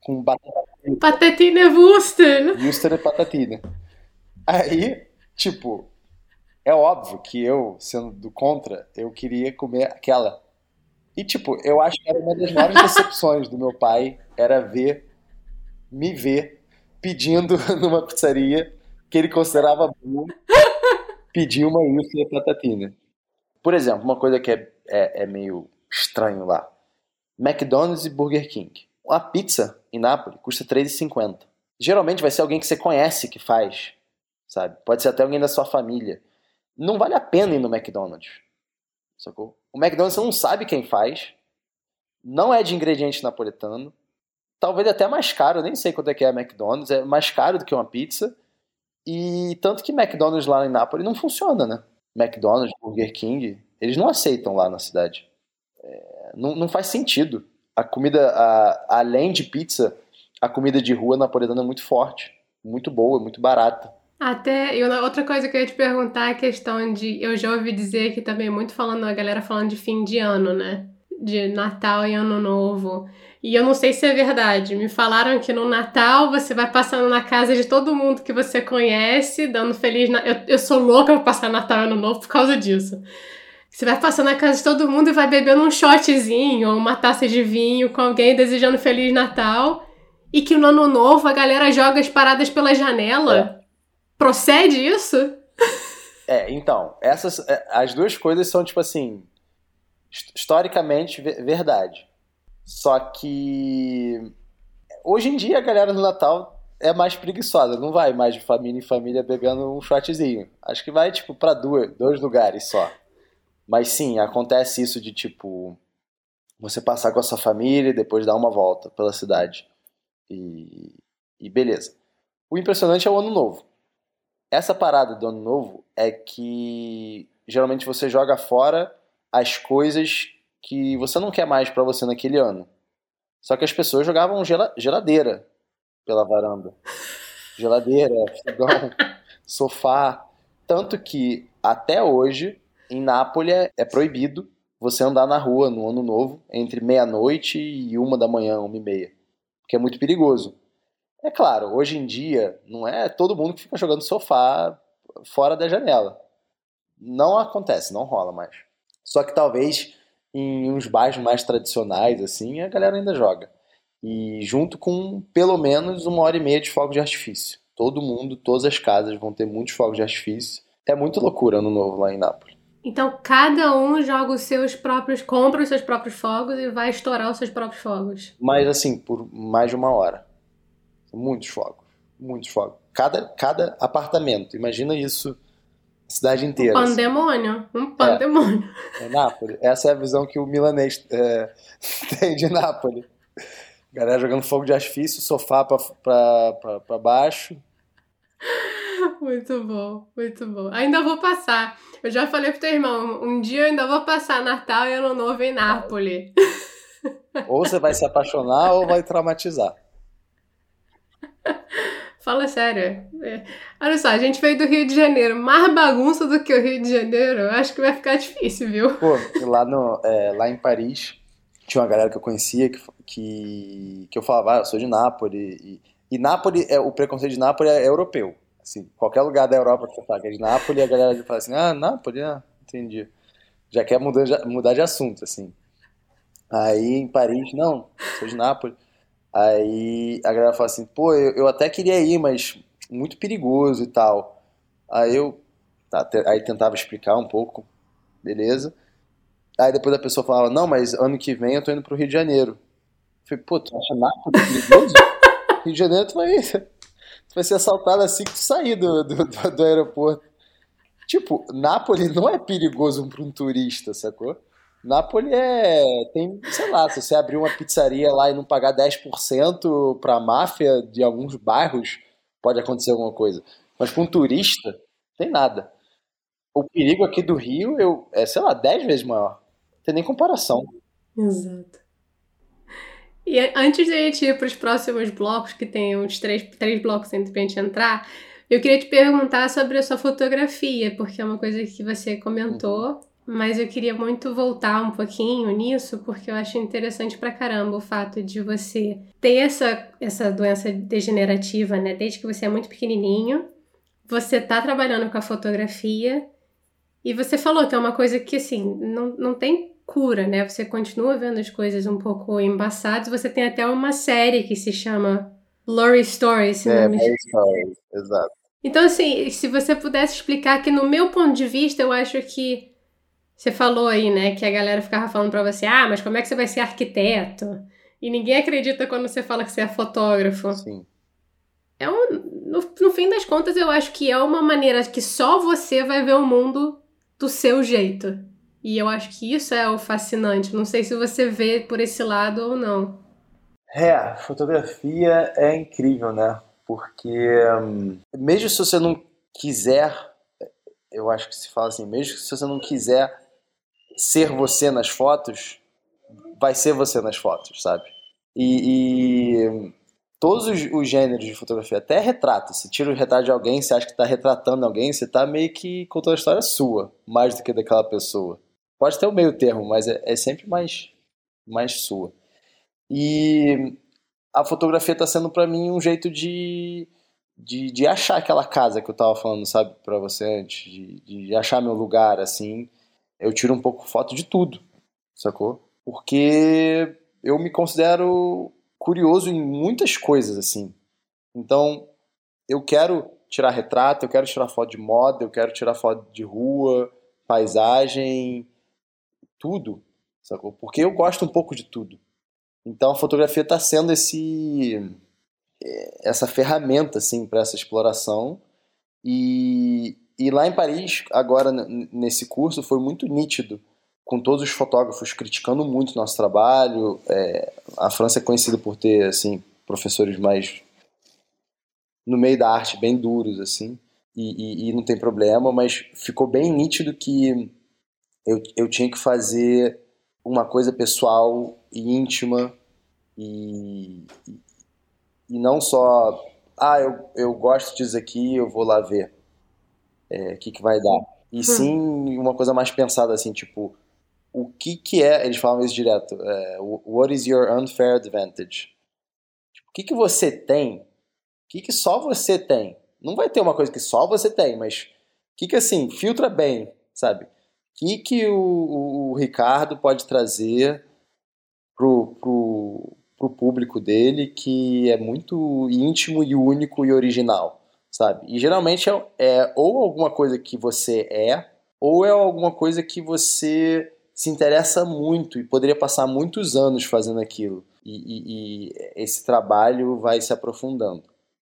S2: com batata.
S1: Patatina e Worcester.
S2: Worcester e patatina. Aí, tipo, é óbvio que eu, sendo do contra, eu queria comer aquela. E, tipo, eu acho que era uma das maiores decepções do meu pai, era ver, me ver, pedindo (laughs) numa pizzaria que ele considerava bom, pedir uma Wilson e patatina. Por exemplo, uma coisa que é, é, é meio estranho lá. McDonald's e Burger King. Uma pizza em Nápoles custa R$3,50. Geralmente vai ser alguém que você conhece que faz, sabe? Pode ser até alguém da sua família. Não vale a pena ir no McDonald's. Sacou? O McDonald's não sabe quem faz. Não é de ingrediente napolitano. Talvez até mais caro, nem sei quanto é que é McDonald's. É mais caro do que uma pizza. E tanto que McDonald's lá em Nápoles não funciona, né? McDonald's, Burger King, eles não aceitam lá na cidade. É, não, não faz sentido. A comida, a, além de pizza, a comida de rua napolitana é muito forte, muito boa, muito barata.
S1: Até, e outra coisa que eu ia te perguntar é a questão de. Eu já ouvi dizer que também muito falando, a galera falando de fim de ano, né? De Natal e Ano Novo. E eu não sei se é verdade. Me falaram que no Natal você vai passando na casa de todo mundo que você conhece, dando feliz. Na... Eu, eu sou louca pra passar Natal e Ano Novo por causa disso. Você vai passando na casa de todo mundo e vai bebendo um shotzinho ou uma taça de vinho com alguém desejando Feliz Natal. E que no Ano Novo a galera joga as paradas pela janela. É. Procede isso?
S2: É, então, essas é, as duas coisas são tipo assim, historicamente verdade. Só que hoje em dia a galera do Natal é mais preguiçosa, não vai mais de família em família bebendo um shotzinho. Acho que vai tipo para dois, dois lugares só. Mas sim, acontece isso de tipo você passar com a sua família e depois dar uma volta pela cidade. E, e beleza. O impressionante é o ano novo. Essa parada do ano novo é que geralmente você joga fora as coisas que você não quer mais para você naquele ano. Só que as pessoas jogavam geladeira pela varanda. (laughs) Geladeira, fogão, sofá. Tanto que até hoje, em Nápoles, é proibido você andar na rua no ano novo entre meia-noite e uma da manhã, uma e meia. Porque é muito perigoso. É claro, hoje em dia não é todo mundo que fica jogando sofá fora da janela. Não acontece, não rola mais. Só que talvez em uns bairros mais tradicionais assim, a galera ainda joga. E junto com pelo menos uma hora e meia de fogos de artifício. Todo mundo, todas as casas vão ter muitos fogos de artifício. É muito loucura ano novo lá em Nápoles.
S1: Então cada um joga os seus próprios, compra os seus próprios fogos e vai estourar os seus próprios fogos.
S2: Mas assim, por mais de uma hora. Muitos fogos. Muitos fogos. Cada, cada apartamento. Imagina isso. Cidade inteira.
S1: Um pandemônio. Um pandemônio.
S2: É, é Nápoles. Essa é a visão que o milanês é, (laughs) tem de Nápoles. Galera jogando fogo de artifício, sofá pra, pra, pra, pra baixo.
S1: Muito bom, muito bom. Ainda vou passar. Eu já falei pro teu irmão, um dia eu ainda vou passar Natal e Ano Novo em Nápoles.
S2: Ou você vai se apaixonar ou vai traumatizar. (laughs)
S1: Fala sério. É. Olha só, a gente veio do Rio de Janeiro. Mais bagunça do que o Rio de Janeiro, eu acho que vai ficar difícil, viu?
S2: Pô, lá, no, é, lá em Paris, tinha uma galera que eu conhecia que, que, que eu falava, ah, eu sou de Nápoles. E, e Nápoles, é, o preconceito de Nápoles é europeu. Assim, qualquer lugar da Europa que você fala que é de Nápoles, a galera fala assim, ah, Nápoles, ah, entendi. Já quer mudar, mudar de assunto, assim. Aí em Paris, não, sou de Nápoles. Aí a galera fala assim, pô, eu, eu até queria ir, mas muito perigoso e tal. Aí eu tá, aí tentava explicar um pouco, beleza. Aí depois a pessoa falava, não, mas ano que vem eu tô indo pro Rio de Janeiro. Eu falei, pô, tu acha Nápoles perigoso? (laughs) Rio de Janeiro tu vai, (laughs) tu vai ser assaltado assim que tu sair do, do, do, do aeroporto. Tipo, Nápoles não é perigoso para um turista, sacou? Nápoles é. Tem, sei lá, se você abrir uma pizzaria lá e não pagar 10% pra máfia de alguns bairros, pode acontecer alguma coisa. Mas com um turista, tem nada. O perigo aqui do Rio eu, é, sei lá, 10 vezes maior. Não tem nem comparação.
S1: Exato. E antes de a gente ir para os próximos blocos, que tem uns três, três blocos entre a gente entrar, eu queria te perguntar sobre a sua fotografia, porque é uma coisa que você comentou. Uhum mas eu queria muito voltar um pouquinho nisso, porque eu acho interessante pra caramba o fato de você ter essa, essa doença degenerativa, né? Desde que você é muito pequenininho, você tá trabalhando com a fotografia e você falou que é uma coisa que, assim, não, não tem cura, né? Você continua vendo as coisas um pouco embaçadas. Você tem até uma série que se chama Blurry Stories, se
S2: é,
S1: não me
S2: engano. Stories, exato.
S1: Então, assim, se você pudesse explicar que, no meu ponto de vista, eu acho que você falou aí, né, que a galera ficava falando pra você, ah, mas como é que você vai ser arquiteto? E ninguém acredita quando você fala que você é fotógrafo.
S2: Sim.
S1: É um, no, no fim das contas, eu acho que é uma maneira que só você vai ver o mundo do seu jeito. E eu acho que isso é o fascinante. Não sei se você vê por esse lado ou não.
S2: É, fotografia é incrível, né? Porque hum, mesmo se você não quiser, eu acho que se fala assim, mesmo se você não quiser ser você nas fotos, vai ser você nas fotos, sabe? E, e todos os, os, gêneros de fotografia, até retrato, se tira o retrato de alguém, você acha que está retratando alguém, você está meio que contando a história sua, mais do que daquela pessoa. Pode ter o um meio termo, mas é, é sempre mais, mais sua. E a fotografia está sendo para mim um jeito de, de, de achar aquela casa que eu estava falando, sabe, para você antes, de, de achar meu lugar, assim, eu tiro um pouco foto de tudo, sacou? Porque eu me considero curioso em muitas coisas, assim. Então, eu quero tirar retrato, eu quero tirar foto de moda, eu quero tirar foto de rua, paisagem, tudo, sacou? Porque eu gosto um pouco de tudo. Então, a fotografia está sendo esse é, essa ferramenta assim para essa exploração e, e lá em Paris, agora nesse curso, foi muito nítido, com todos os fotógrafos criticando muito nosso trabalho. É, a França é conhecida por ter assim professores mais no meio da arte, bem duros assim, e, e, e não tem problema, mas ficou bem nítido que eu, eu tinha que fazer uma coisa pessoal e íntima e, e não só, ah, eu, eu gosto disso aqui, eu vou lá ver é, que, que vai dar. E hum. sim uma coisa mais pensada assim, tipo, o que que é, eles falam isso direto, é, what is your unfair advantage? Tipo, o que que você tem, o que que só você tem? Não vai ter uma coisa que só você tem, mas o que que assim, filtra bem, sabe? O que que o, o, o Ricardo pode trazer pro, pro, pro público dele que é muito íntimo e único e original? Sabe? E geralmente é, é ou alguma coisa que você é, ou é alguma coisa que você se interessa muito e poderia passar muitos anos fazendo aquilo. E, e, e, esse trabalho vai se aprofundando.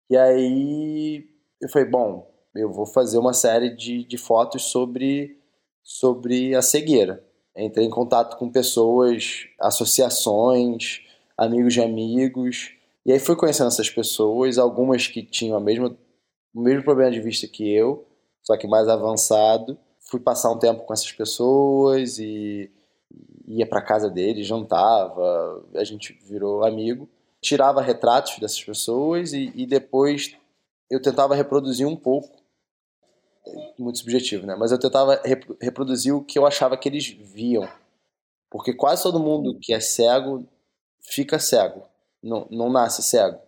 S2: E aí eu falei, bom, eu vou fazer uma série de, de fotos sobre, sobre a cegueira. Entrei em contato com pessoas, associações, amigos de amigos, e aí fui conhecendo essas pessoas, algumas que tinham a mesma o mesmo problema de vista que eu, só que mais avançado. Fui passar um tempo com essas pessoas e ia para casa deles, jantava, a gente virou amigo. Tirava retratos dessas pessoas e, e depois eu tentava reproduzir um pouco muito subjetivo, né? Mas eu tentava reproduzir o que eu achava que eles viam. Porque quase todo mundo que é cego fica cego, não, não nasce cego.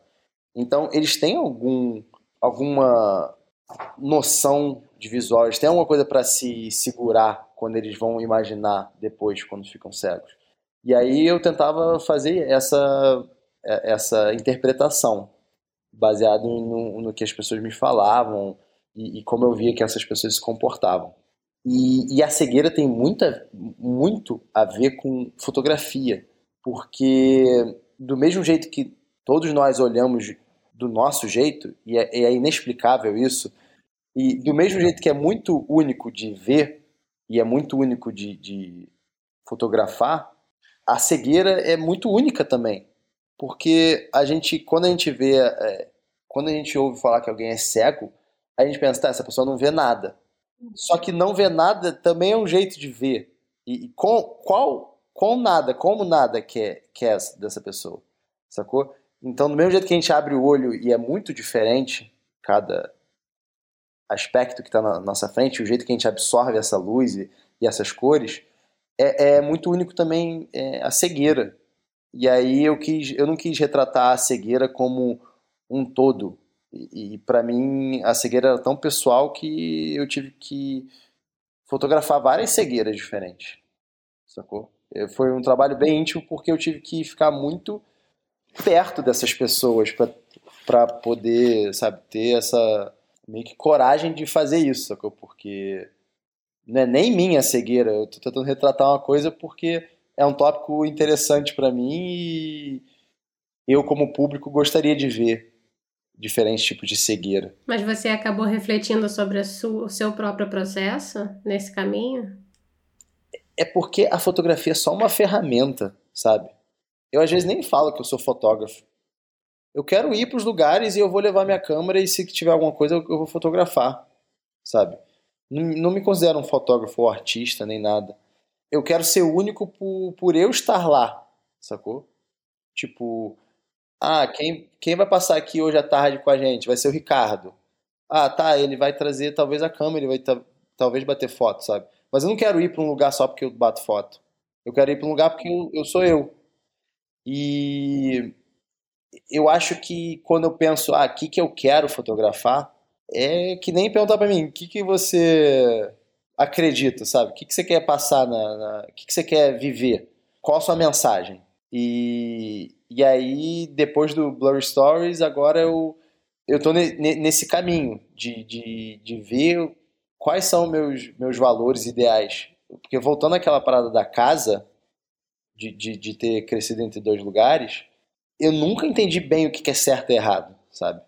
S2: Então, eles têm algum, alguma noção de visual, eles têm alguma coisa para se segurar quando eles vão imaginar depois, quando ficam cegos. E aí eu tentava fazer essa, essa interpretação, baseado no, no que as pessoas me falavam e, e, como eu via que essas pessoas se comportavam. E, e a cegueira tem muita, muito a ver com fotografia, porque do mesmo jeito que todos nós olhamos do nosso jeito, e é, é inexplicável isso, e do mesmo jeito que é muito único de ver, e é muito único de, de fotografar, a cegueira é muito única também. Porque a gente, quando a gente vê, é, quando a gente ouve falar que alguém é cego, a gente pensa, tá, essa pessoa não vê nada. Só que não ver nada também é um jeito de ver. E, e com, qual, qual nada, como nada que é, que é dessa pessoa? Sacou? Então, do mesmo jeito que a gente abre o olho e é muito diferente cada aspecto que está na nossa frente, o jeito que a gente absorve essa luz e, e essas cores, é, é, muito único também é, a cegueira. E aí eu, quis, eu não quis retratar a cegueira como um todo, e, e para mim a cegueira era tão pessoal que eu tive que fotografar várias cegueiras diferentes. Sacou? Foi um trabalho bem íntimo porque eu tive que ficar muito perto dessas pessoas para poder, sabe, ter essa meio que coragem de fazer isso, sacou? Porque não é nem minha cegueira, eu tô tentando retratar uma coisa porque é um tópico interessante para mim e eu como público gostaria de ver diferentes tipos de cegueira.
S1: Mas você acabou refletindo sobre sua, o seu próprio processo nesse caminho?
S2: É porque a fotografia é só uma ferramenta, sabe? Eu às vezes nem falo que eu sou fotógrafo. Eu quero ir para os lugares e eu vou levar minha câmera e se tiver alguma coisa eu vou fotografar, sabe? Não, não me considero um fotógrafo ou artista nem nada. Eu quero ser único por, por eu estar lá, sacou? Tipo, ah, quem, quem vai passar aqui hoje à tarde com a gente? Vai ser o Ricardo. Ah, tá, ele vai trazer talvez a câmera, ele vai talvez bater foto, sabe? Mas eu não quero ir para um lugar só porque eu bato foto. Eu quero ir para um lugar porque eu, eu sou eu. E eu acho que quando eu penso, ah, o que, que eu quero fotografar, é que nem perguntar para mim, o que, que você acredita, sabe? O que, que você quer passar, na, na... o que, que você quer viver? Qual a sua mensagem? E, e aí, depois do Blurry Stories, agora eu, eu tô ne, nesse caminho de, de, de ver quais são meus, meus valores ideais. Porque voltando àquela parada da casa, de, de, de ter crescido entre dois lugares, eu nunca entendi bem o que é certo e errado, sabe?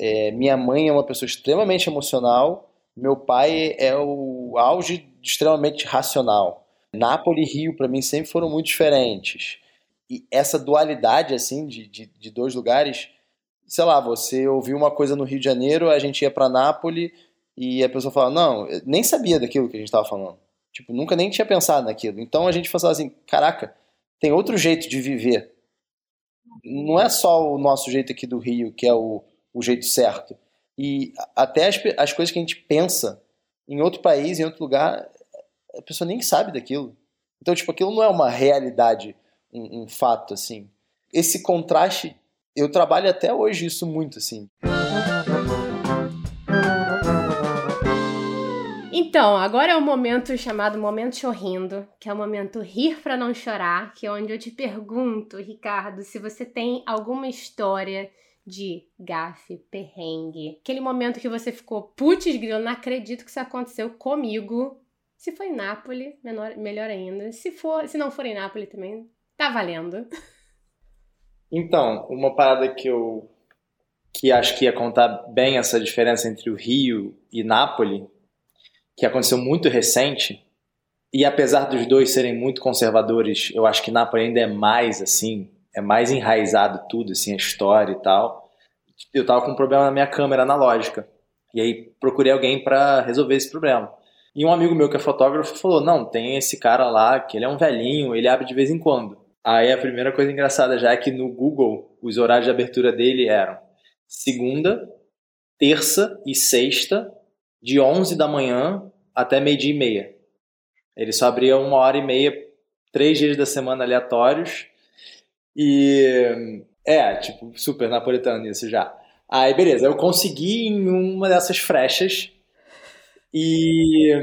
S2: É, minha mãe é uma pessoa extremamente emocional, meu pai é o auge extremamente racional. Nápoles e Rio, para mim, sempre foram muito diferentes e essa dualidade, assim, de, de, de, dois lugares, sei lá, você ouviu uma coisa no Rio de Janeiro, a gente ia para Nápoles e a pessoa fala, não, nem sabia daquilo que a gente estava falando. Tipo, nunca nem tinha pensado naquilo. Então a gente falava assim, caraca, tem outro jeito de viver. Não é só o nosso jeito aqui do Rio, que é o, o jeito certo. E até as, as coisas que a gente pensa em outro país, em outro lugar, a pessoa nem sabe daquilo. Então, tipo, aquilo não é uma realidade um, um fato, assim. Esse contraste, eu trabalho até hoje isso muito, assim.
S1: Então, agora é o momento chamado Momento Chorrindo, que é o momento rir para não chorar, que é onde eu te pergunto, Ricardo, se você tem alguma história de gafe, perrengue, aquele momento que você ficou, putz, grilo, não acredito que isso aconteceu comigo. Se foi em Nápoles, menor, melhor ainda. Se for, se não for em Nápoles também, Tá valendo.
S2: Então, uma parada que eu que acho que ia contar bem essa diferença entre o Rio e Nápoles, que aconteceu muito recente, e apesar dos dois serem muito conservadores, eu acho que Nápoles ainda é mais assim, é mais enraizado tudo, assim, a história e tal. eu tava com um problema na minha câmera analógica. E aí procurei alguém para resolver esse problema. E um amigo meu que é fotógrafo falou: Não, tem esse cara lá, que ele é um velhinho, ele abre de vez em quando. Aí a primeira coisa engraçada já é que no Google os horários de abertura dele eram segunda, terça e sexta, de 11 da manhã até meio-dia e meia. Ele só abria uma hora e meia, três dias da semana aleatórios. E é, tipo, super napolitano isso já. Aí, beleza, eu consegui em uma dessas frechas e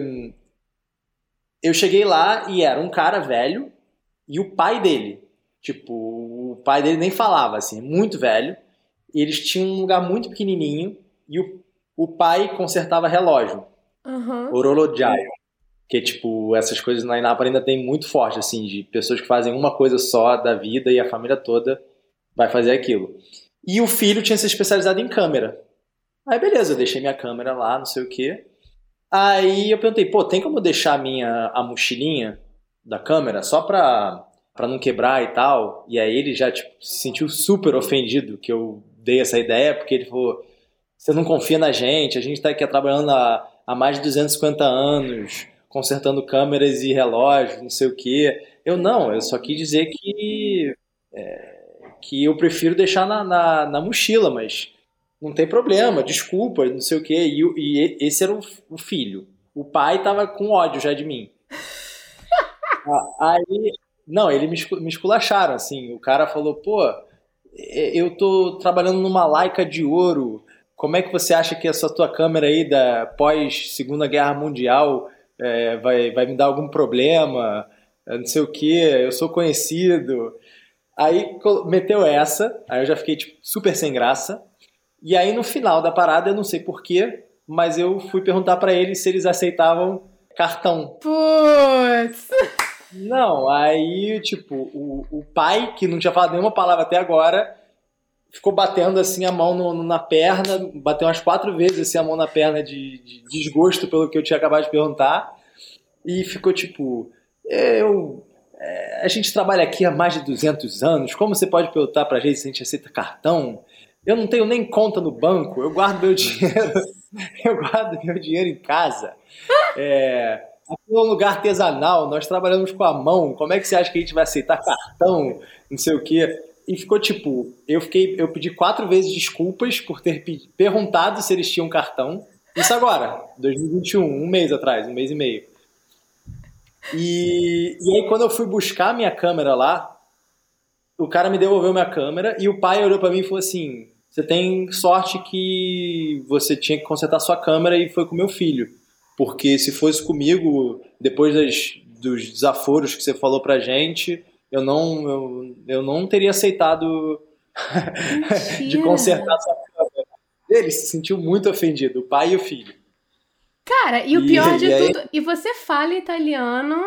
S2: eu cheguei lá e era um cara velho e o pai dele. Tipo, o pai dele nem falava, assim, muito velho. E eles tinham um lugar muito pequenininho e o, o pai consertava relógio.
S1: Uhum.
S2: Orologiaio. Que, tipo, essas coisas na Inápolis ainda tem muito forte, assim, de pessoas que fazem uma coisa só da vida e a família toda vai fazer aquilo. E o filho tinha se especializado em câmera. Aí beleza, eu deixei minha câmera lá, não sei o que. Aí eu perguntei, pô, tem como deixar a minha a mochilinha da câmera só pra, pra não quebrar e tal? E aí ele já tipo, se sentiu super ofendido que eu dei essa ideia, porque ele falou, você não confia na gente, a gente tá aqui trabalhando há, há mais de 250 anos, consertando câmeras e relógios, não sei o que. Eu não, eu só quis dizer que é, que eu prefiro deixar na, na, na, mochila, mas não tem problema, desculpa, não sei o quê. E, e esse era o, o, filho. O pai tava com ódio já de mim. (laughs) Aí, não, ele me, me esculacharam, assim. O cara falou, pô, eu tô trabalhando numa laica de ouro. Como é que você acha que essa tua câmera aí da pós Segunda Guerra Mundial é, vai, vai me dar algum problema? Não sei o que, eu sou conhecido. Aí meteu essa, aí eu já fiquei tipo, super sem graça. E aí no final da parada, eu não sei porquê, mas eu fui perguntar para eles se eles aceitavam cartão.
S1: Putz!
S2: Não, aí, tipo, o, o pai, que não tinha falado nenhuma palavra até agora, ficou batendo assim a mão no, na perna, bateu umas quatro vezes assim a mão na perna de, de desgosto pelo que eu tinha acabado de perguntar. E ficou tipo, eu é, a gente trabalha aqui há mais de 200 anos, como você pode perguntar para a gente se a gente aceita cartão? Eu não tenho nem conta no banco, eu guardo meu (laughs) dinheiro, eu guardo meu dinheiro em casa. É, aqui é um lugar artesanal, nós trabalhamos com a mão, como é que você acha que a gente vai aceitar cartão, não sei o quê? E ficou tipo, eu fiquei, eu pedi quatro vezes desculpas por ter perguntado se eles tinham cartão. Isso agora, 2021, um mês atrás, um mês e meio. E, e aí, quando eu fui buscar minha câmera lá, o cara me devolveu minha câmera e o pai olhou para mim e falou assim: Você tem sorte que você tinha que consertar sua câmera e foi com meu filho. Porque se fosse comigo, depois das, dos desaforos que você falou pra gente, eu não, eu, eu não teria aceitado (laughs) de consertar sua câmera. Ele se sentiu muito ofendido, o pai e o filho.
S1: Cara, e o pior (laughs) e, de e tudo, aí... e você fala italiano.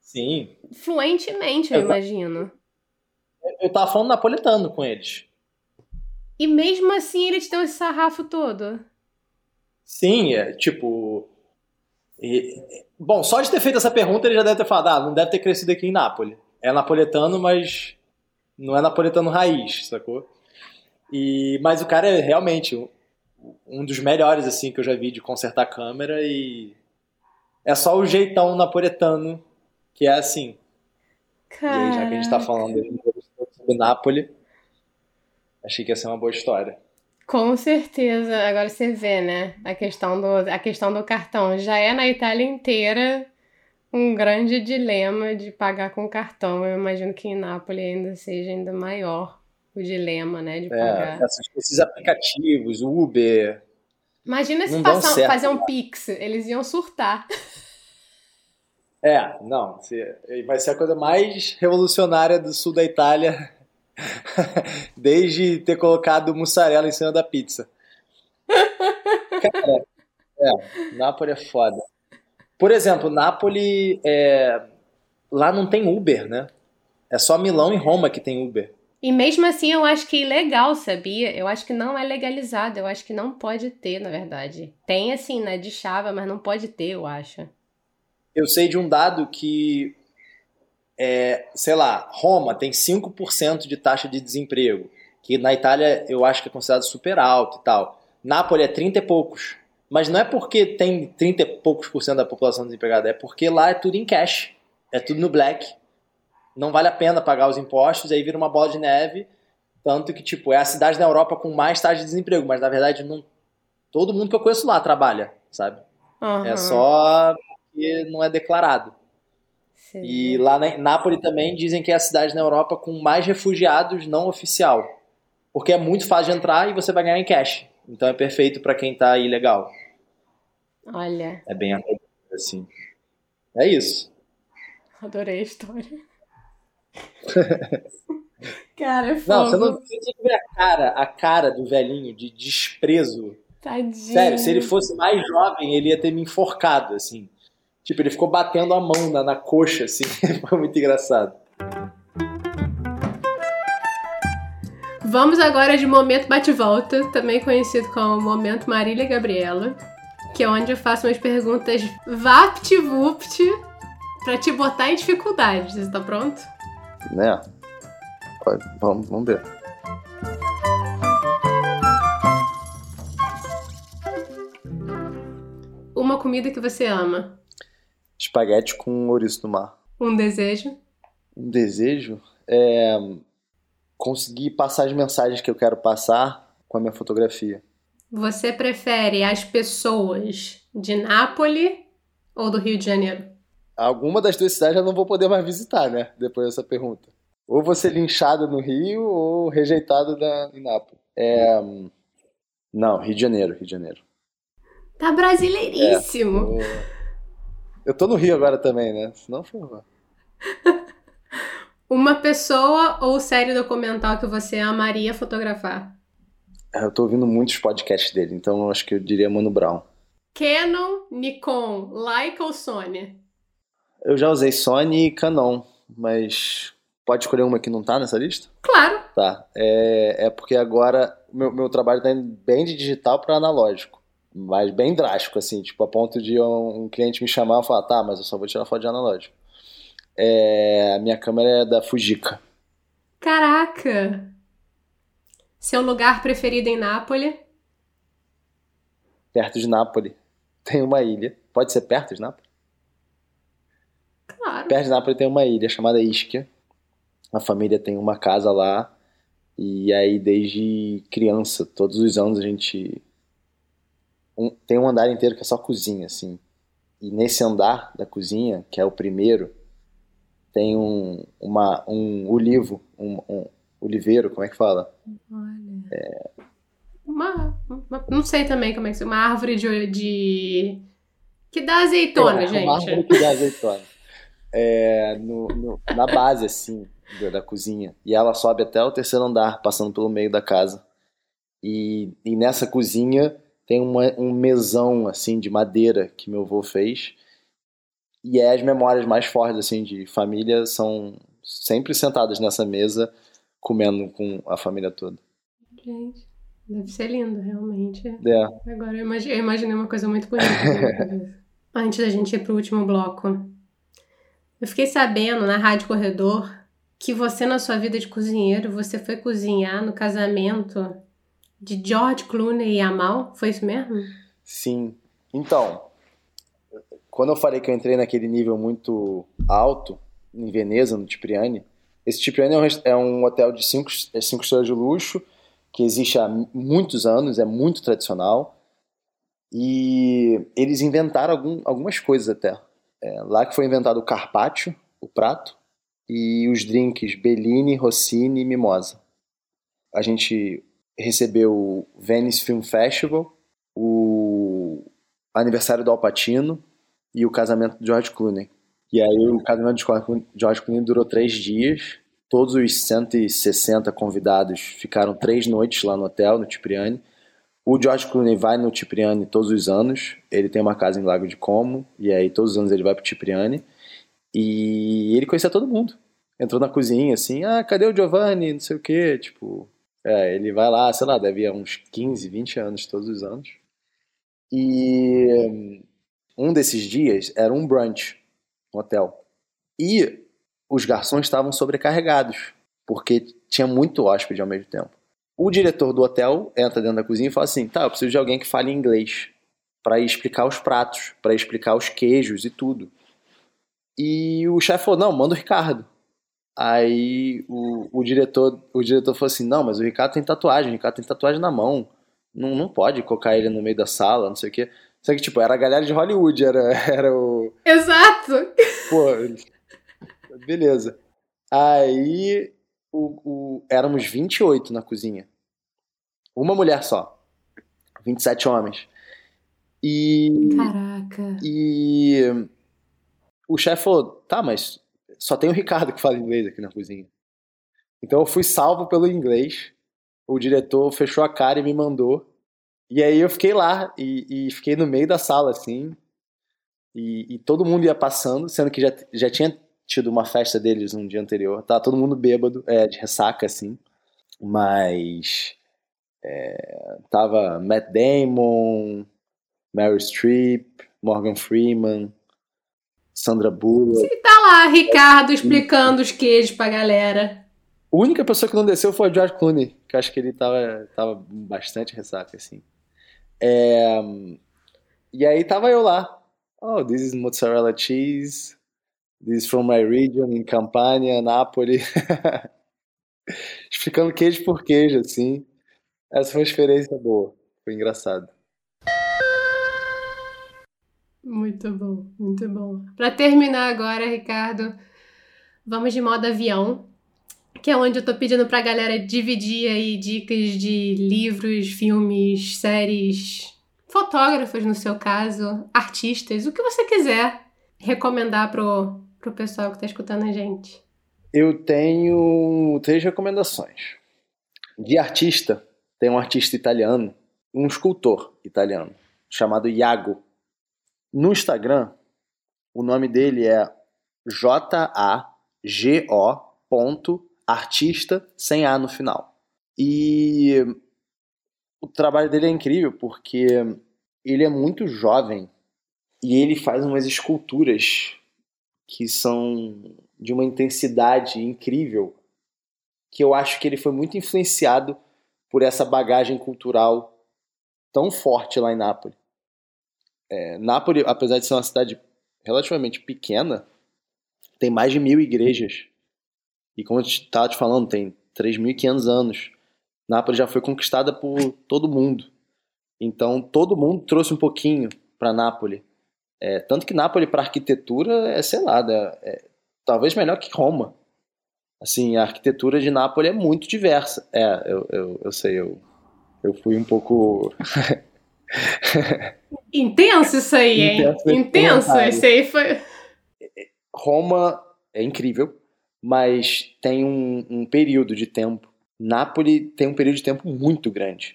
S2: Sim.
S1: Fluentemente, eu, eu imagino.
S2: Eu tava falando napolitano com eles.
S1: E mesmo assim eles têm esse sarrafo todo.
S2: Sim, é tipo. E, bom, só de ter feito essa pergunta ele já deve ter falado: ah, não deve ter crescido aqui em Nápoles. É napoletano, mas não é napoletano raiz, sacou? E, mas o cara é realmente um dos melhores assim que eu já vi de consertar a câmera e é só o jeitão napoletano que é assim.
S1: Caraca.
S2: E aí, já que a gente tá falando sobre Nápoles, achei que ia ser uma boa história.
S1: Com certeza. Agora você vê, né? A questão do, a questão do cartão. Já é na Itália inteira um grande dilema de pagar com cartão. Eu imagino que em Nápoles ainda seja ainda maior o dilema, né, de é, pagar.
S2: esses aplicativos, Uber.
S1: Imagina se passar, certo, fazer um Pix, eles iam surtar.
S2: É, não, vai ser a coisa mais revolucionária do sul da Itália (laughs) desde ter colocado mussarela em cima da pizza. (laughs) Cara, é, Nápoles é foda. Por exemplo, Nápoles, é, lá não tem Uber, né? É só Milão e Roma que tem Uber.
S1: E mesmo assim eu acho que é ilegal, sabia? Eu acho que não é legalizado, eu acho que não pode ter, na verdade. Tem assim, né, de chava, mas não pode ter, eu acho.
S2: Eu sei de um dado que, é, sei lá, Roma tem 5% de taxa de desemprego,
S3: que na Itália eu acho que é considerado super alto e tal. Nápoles é 30 e poucos. Mas não é porque tem 30 e poucos por cento da população desempregada, é porque lá é tudo em cash. É tudo no black. Não vale a pena pagar os impostos, aí vira uma bola de neve. Tanto que, tipo, é a cidade da Europa com mais taxa de desemprego, mas na verdade não, todo mundo que eu conheço lá trabalha, sabe? Uhum. É só porque não é declarado. Sim. E lá na Nápoles também dizem que é a cidade na Europa com mais refugiados não oficial. Porque é muito fácil de entrar e você vai ganhar em cash. Então é perfeito para quem tá ilegal.
S1: Olha.
S3: É bem assim. É isso.
S1: Adorei a história. (laughs) cara, é fogo. Não,
S3: você não precisa ver a cara, a cara do velhinho de desprezo.
S1: Tadinho.
S3: Sério, se ele fosse mais jovem, ele ia ter me enforcado, assim. Tipo, ele ficou batendo a mão na, na coxa, assim. (laughs) Foi muito engraçado.
S1: Vamos agora de Momento Bate-Volta, também conhecido como Momento Marília Gabriela, que é onde eu faço umas perguntas vapt-vupt pra te botar em dificuldade. Você tá pronto?
S2: Né? Vamos, vamos ver.
S1: Uma comida que você ama.
S2: Espaguete com ouriço do mar.
S1: Um desejo?
S2: Um desejo? É conseguir passar as mensagens que eu quero passar com a minha fotografia.
S1: Você prefere as pessoas de Nápoles ou do Rio de Janeiro?
S2: Alguma das duas cidades eu não vou poder mais visitar, né? Depois dessa pergunta. Ou vou ser linchado no Rio ou rejeitado na, em Nápoles. É... Não, Rio de Janeiro, Rio de Janeiro.
S1: Tá brasileiríssimo.
S2: É, eu tô no Rio agora também, né? Senão foi. (laughs)
S1: Uma pessoa ou série documental que você amaria fotografar?
S2: É, eu tô ouvindo muitos podcasts dele, então eu acho que eu diria Mano Brown.
S1: Canon, Nikon, Leica ou Sony?
S2: Eu já usei Sony e Canon, mas pode escolher uma que não tá nessa lista?
S1: Claro.
S2: Tá. É, é porque agora meu, meu trabalho tá indo bem de digital para analógico mas bem drástico, assim, tipo, a ponto de um, um cliente me chamar e falar, tá, mas eu só vou tirar foto de analógico. É, a minha câmera é da Fujica.
S1: Caraca! Seu lugar preferido em Nápoles?
S2: Perto de Nápoles. (laughs) Tem uma ilha. Pode ser perto de Nápoles?
S1: Claro.
S2: Perto de Nápoles tem uma ilha chamada Ischia. A família tem uma casa lá. E aí, desde criança, todos os anos a gente um, tem um andar inteiro que é só cozinha, assim. E nesse andar da cozinha, que é o primeiro, tem um, uma, um olivo, um, um oliveiro, como é que fala?
S1: Olha. É... Uma, uma, não sei também como é que é, uma árvore de, de... que dá azeitona, é, gente.
S2: Uma árvore que dá azeitona. É, no, no, na base, assim, da, da, cozinha. E ela sobe até o terceiro andar, passando pelo meio da casa. E, e nessa cozinha tem uma, um mesão assim de madeira que meu avô fez e é as memórias mais fortes assim de família são sempre sentadas nessa mesa comendo com a família toda.
S1: Gente, deve ser lindo realmente.
S2: É.
S1: Agora eu imaginei, eu imaginei uma coisa muito bonita. (laughs) Antes da gente ir pro último bloco, eu fiquei sabendo na Rádio Corredor que você na sua vida de cozinheiro você foi cozinhar no casamento de George Clooney e Amal, foi isso mesmo?
S2: Sim. Então, quando eu falei que eu entrei naquele nível muito alto, em Veneza, no Cipriani, esse Cipriani é um, é um hotel de cinco, é cinco estrelas de luxo, que existe há muitos anos, é muito tradicional, e eles inventaram algum, algumas coisas até. É, lá que foi inventado o carpaccio, o prato, e os drinks Bellini, Rossini e Mimosa. A gente recebeu o Venice Film Festival, o aniversário do Alpatino e o casamento de George Clooney. E aí o casamento de George Clooney durou três dias. Todos os 160 convidados ficaram três noites lá no hotel, no Cipriani. O George Clooney vai no Cipriani todos os anos. Ele tem uma casa em Lago de Como. E aí todos os anos ele vai pro Cipriani. E ele conhecia todo mundo. Entrou na cozinha assim, ah, cadê o Giovanni? Não sei o quê. Tipo, é, ele vai lá, sei lá, deve ir uns 15, 20 anos, todos os anos. E um desses dias era um brunch no hotel. E os garçons estavam sobrecarregados, porque tinha muito hóspede ao mesmo tempo. O diretor do hotel entra dentro da cozinha e fala assim: tá, eu preciso de alguém que fale inglês para explicar os pratos, para explicar os queijos e tudo. E o chefe falou: não, manda o Ricardo. Aí o, o, diretor o diretor falou assim: não, mas o Ricardo tem tatuagem, o Ricardo tem tatuagem na mão. Não, não pode colocar ele no meio da sala, não sei o quê. Só que, tipo, era a galera de Hollywood, era, (laughs) era o.
S1: Exato!
S2: Pô, beleza. Aí o, o, éramos 28 na cozinha. Uma mulher só. 27 homens.
S1: E. Caraca.
S2: E. O chefe falou: tá, mas só tem o Ricardo que fala inglês aqui na cozinha. Então eu fui salvo pelo inglês. O diretor fechou a cara e me mandou. E aí eu fiquei lá e, e fiquei no meio da sala, assim. E, e, todo mundo ia passando, sendo que já, já tinha tido uma festa deles no dia anterior. Tava todo mundo bêbado, é, de ressaca, assim. Mas. É, tava Matt Damon, Meryl Streep, Morgan Freeman, Sandra Bullock.
S1: Você tá lá, Ricardo, explicando os queijos pra galera.
S2: A única pessoa que não desceu foi o George Clooney, que acho que ele tava, tava bastante ressaca, assim. É, e aí tava eu lá. Oh, this is mozzarella cheese. This is from my region, in Campania, Nápoles. (laughs) Explicando queijo por queijo, assim. Essa foi uma experiência boa. Foi engraçado.
S1: Muito bom, muito bom. Para terminar agora, Ricardo, vamos de modo avião, que é onde eu tô pedindo pra galera dividir aí dicas de livros, filmes, séries, fotógrafos no seu caso, artistas, o que você quiser recomendar pro, pro pessoal que tá escutando a gente.
S2: Eu tenho três recomendações. De artista, tem um artista italiano, um escultor italiano, chamado Iago no Instagram, o nome dele é J-A-G-O ponto artista sem A no final. E o trabalho dele é incrível porque ele é muito jovem e ele faz umas esculturas que são de uma intensidade incrível que eu acho que ele foi muito influenciado por essa bagagem cultural tão forte lá em Nápoles. É, Nápoles, apesar de ser uma cidade relativamente pequena, tem mais de mil igrejas. E como eu estava te falando, tem 3.500 anos. Nápoles já foi conquistada por todo mundo. Então, todo mundo trouxe um pouquinho para Nápoles. É, tanto que Nápoles, para arquitetura, é, sei lá, é, é, talvez melhor que Roma. Assim, a arquitetura de Nápoles é muito diversa. É, eu, eu, eu sei, eu, eu fui um pouco (laughs)
S1: Intenso isso aí, hein? Intenso, Intenso isso aí foi.
S2: Roma é incrível, mas tem um, um, período de tempo. Nápoles tem um período de tempo muito grande.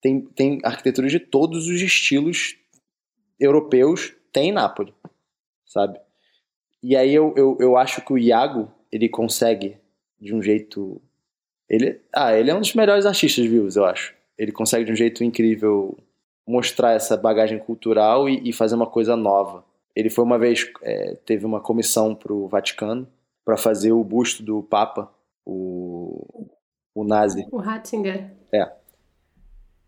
S2: Tem, tem arquitetura de todos os estilos europeus, tem em Nápoles, sabe? E aí eu, eu, eu acho que o Iago, ele consegue de um jeito. Ele, ah, ele é um dos melhores artistas vivos, eu acho. Ele consegue de um jeito incrível mostrar essa bagagem cultural e, e fazer uma coisa nova. Ele foi uma vez, é, teve uma comissão para o Vaticano para fazer o busto do Papa, o, o nazi.
S1: O Ratzinger.
S2: É.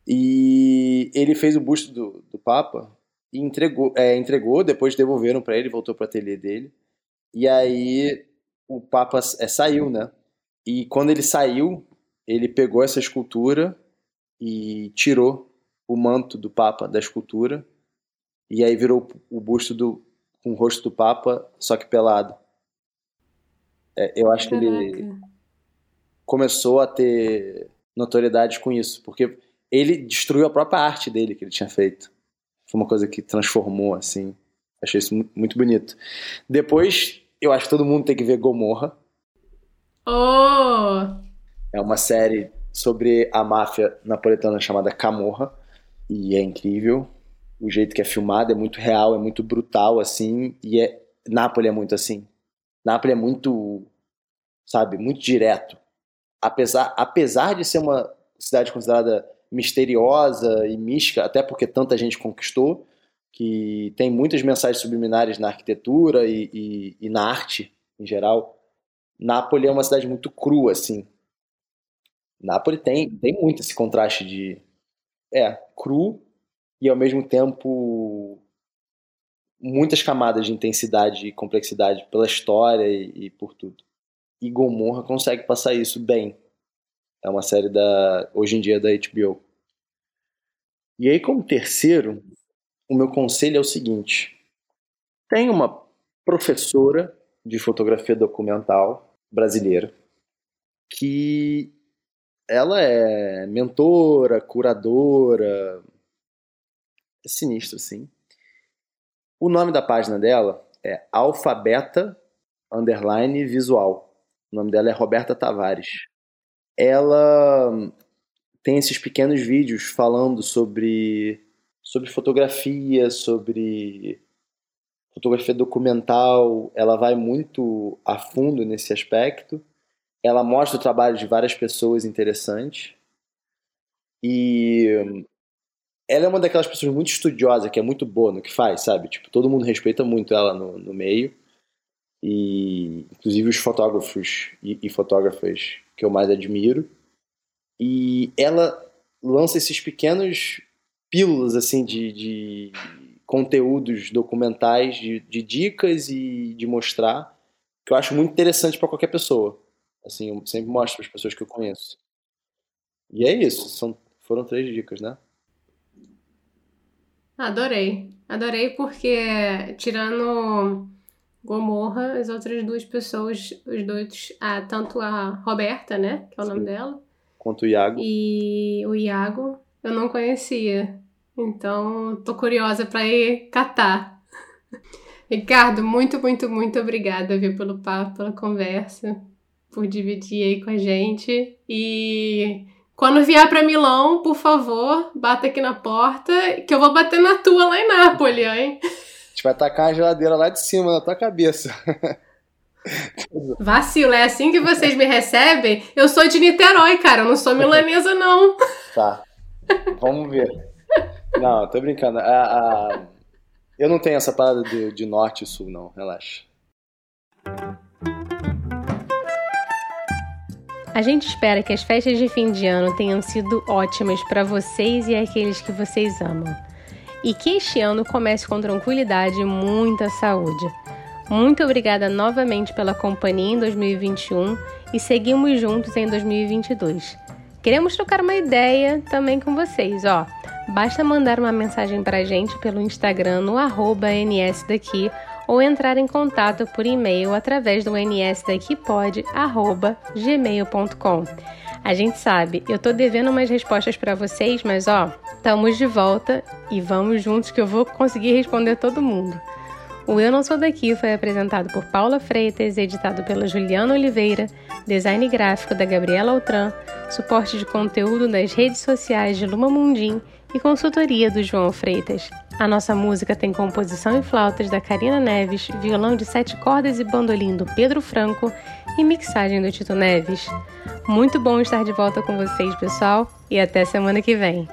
S2: E ele fez o busto do, do Papa e entregou, é, entregou depois devolveram para ele, voltou para o ateliê dele. E aí o Papa é, saiu, né? E quando ele saiu, ele pegou essa escultura e tirou o manto do Papa da escultura e aí virou o busto do com o rosto do Papa, só que pelado. É, eu acho Caraca. que ele começou a ter notoriedade com isso, porque ele destruiu a própria arte dele que ele tinha feito. Foi uma coisa que transformou, assim. Achei isso muito bonito. Depois, eu acho que todo mundo tem que ver Gomorra.
S1: Oh!
S2: É uma série sobre a máfia napoletana chamada Camorra e é incrível. O jeito que é filmado é muito real, é muito brutal, assim, e é Nápoles é muito assim. Nápoles é muito, sabe, muito direto. Apesar, apesar de ser uma cidade considerada misteriosa e mística, até porque tanta gente conquistou, que tem muitas mensagens subliminares na arquitetura e, e, e na arte em geral. Nápoles é uma cidade muito crua, assim. Nápoles tem, tem muito esse contraste de é cru e ao mesmo tempo muitas camadas de intensidade e complexidade pela história e, e por tudo. E Gomorra consegue passar isso bem. É uma série da hoje em dia da HBO. E aí como terceiro, o meu conselho é o seguinte: tem uma professora de fotografia documental brasileira que ela é mentora, curadora, é sinistro, sim. O nome da página dela é Alfabeta Underline Visual. O nome dela é Roberta Tavares. Ela tem esses pequenos vídeos falando sobre, sobre fotografia, sobre fotografia documental. Ela vai muito a fundo nesse aspecto. Ela mostra o trabalho de várias pessoas interessantes. E ela é uma daquelas pessoas muito estudiosa, que é muito boa no que faz, sabe? Tipo, todo mundo respeita muito ela no, no meio. E inclusive os fotógrafos e, e fotógrafas que eu mais admiro. E ela lança esses pequenos pílulas assim de, de conteúdos documentais, de, de, dicas e de mostrar, que eu acho muito interessante para qualquer pessoa. Assim, eu sempre mostro para as pessoas que eu conheço. E é isso, são, foram três dicas, né?
S1: Adorei. Adorei porque, tirando Gomorra, as outras duas pessoas, os dois, ah, tanto a Roberta, né, que é o Sim. nome dela,
S2: quanto o Iago.
S1: E o Iago eu não conhecia. Então, tô curiosa para ir catar. (laughs) Ricardo, muito, muito, muito obrigada viu, pelo papo, pela conversa, por dividir aí com a gente. E quando vier para Milão, por favor, bata aqui na porta, que eu vou bater na tua lá em Nápoles, hein? A
S2: gente vai tacar a geladeira lá de cima na tua cabeça. (laughs)
S1: Vacilo, é assim que vocês me recebem? Eu sou de Niterói, cara, eu não sou milanesa, não.
S2: Tá. Vamos ver. Não, tô brincando. A, a... Eu não tenho essa parada de, de norte e sul, não. Relaxa.
S1: A gente espera que as festas de fim de ano tenham sido ótimas para vocês e aqueles que vocês amam. E que este ano comece com tranquilidade e muita saúde. Muito obrigada novamente pela companhia em 2021 e seguimos juntos em 2022. Queremos trocar uma ideia também com vocês, ó. Basta mandar uma mensagem para a gente pelo Instagram no arroba nsdaqui ou entrar em contato por e-mail através do nsdaquipod@gmail.com. A gente sabe, eu tô devendo umas respostas para vocês, mas ó, estamos de volta e vamos juntos que eu vou conseguir responder todo mundo. O Eu Não Sou Daqui foi apresentado por Paula Freitas, editado pela Juliana Oliveira, design gráfico da Gabriela Altran, suporte de conteúdo das redes sociais de Luma Mundim e consultoria do João Freitas. A nossa música tem composição em flautas da Karina Neves, violão de sete cordas e bandolim do Pedro Franco e mixagem do Tito Neves. Muito bom estar de volta com vocês, pessoal, e até semana que vem.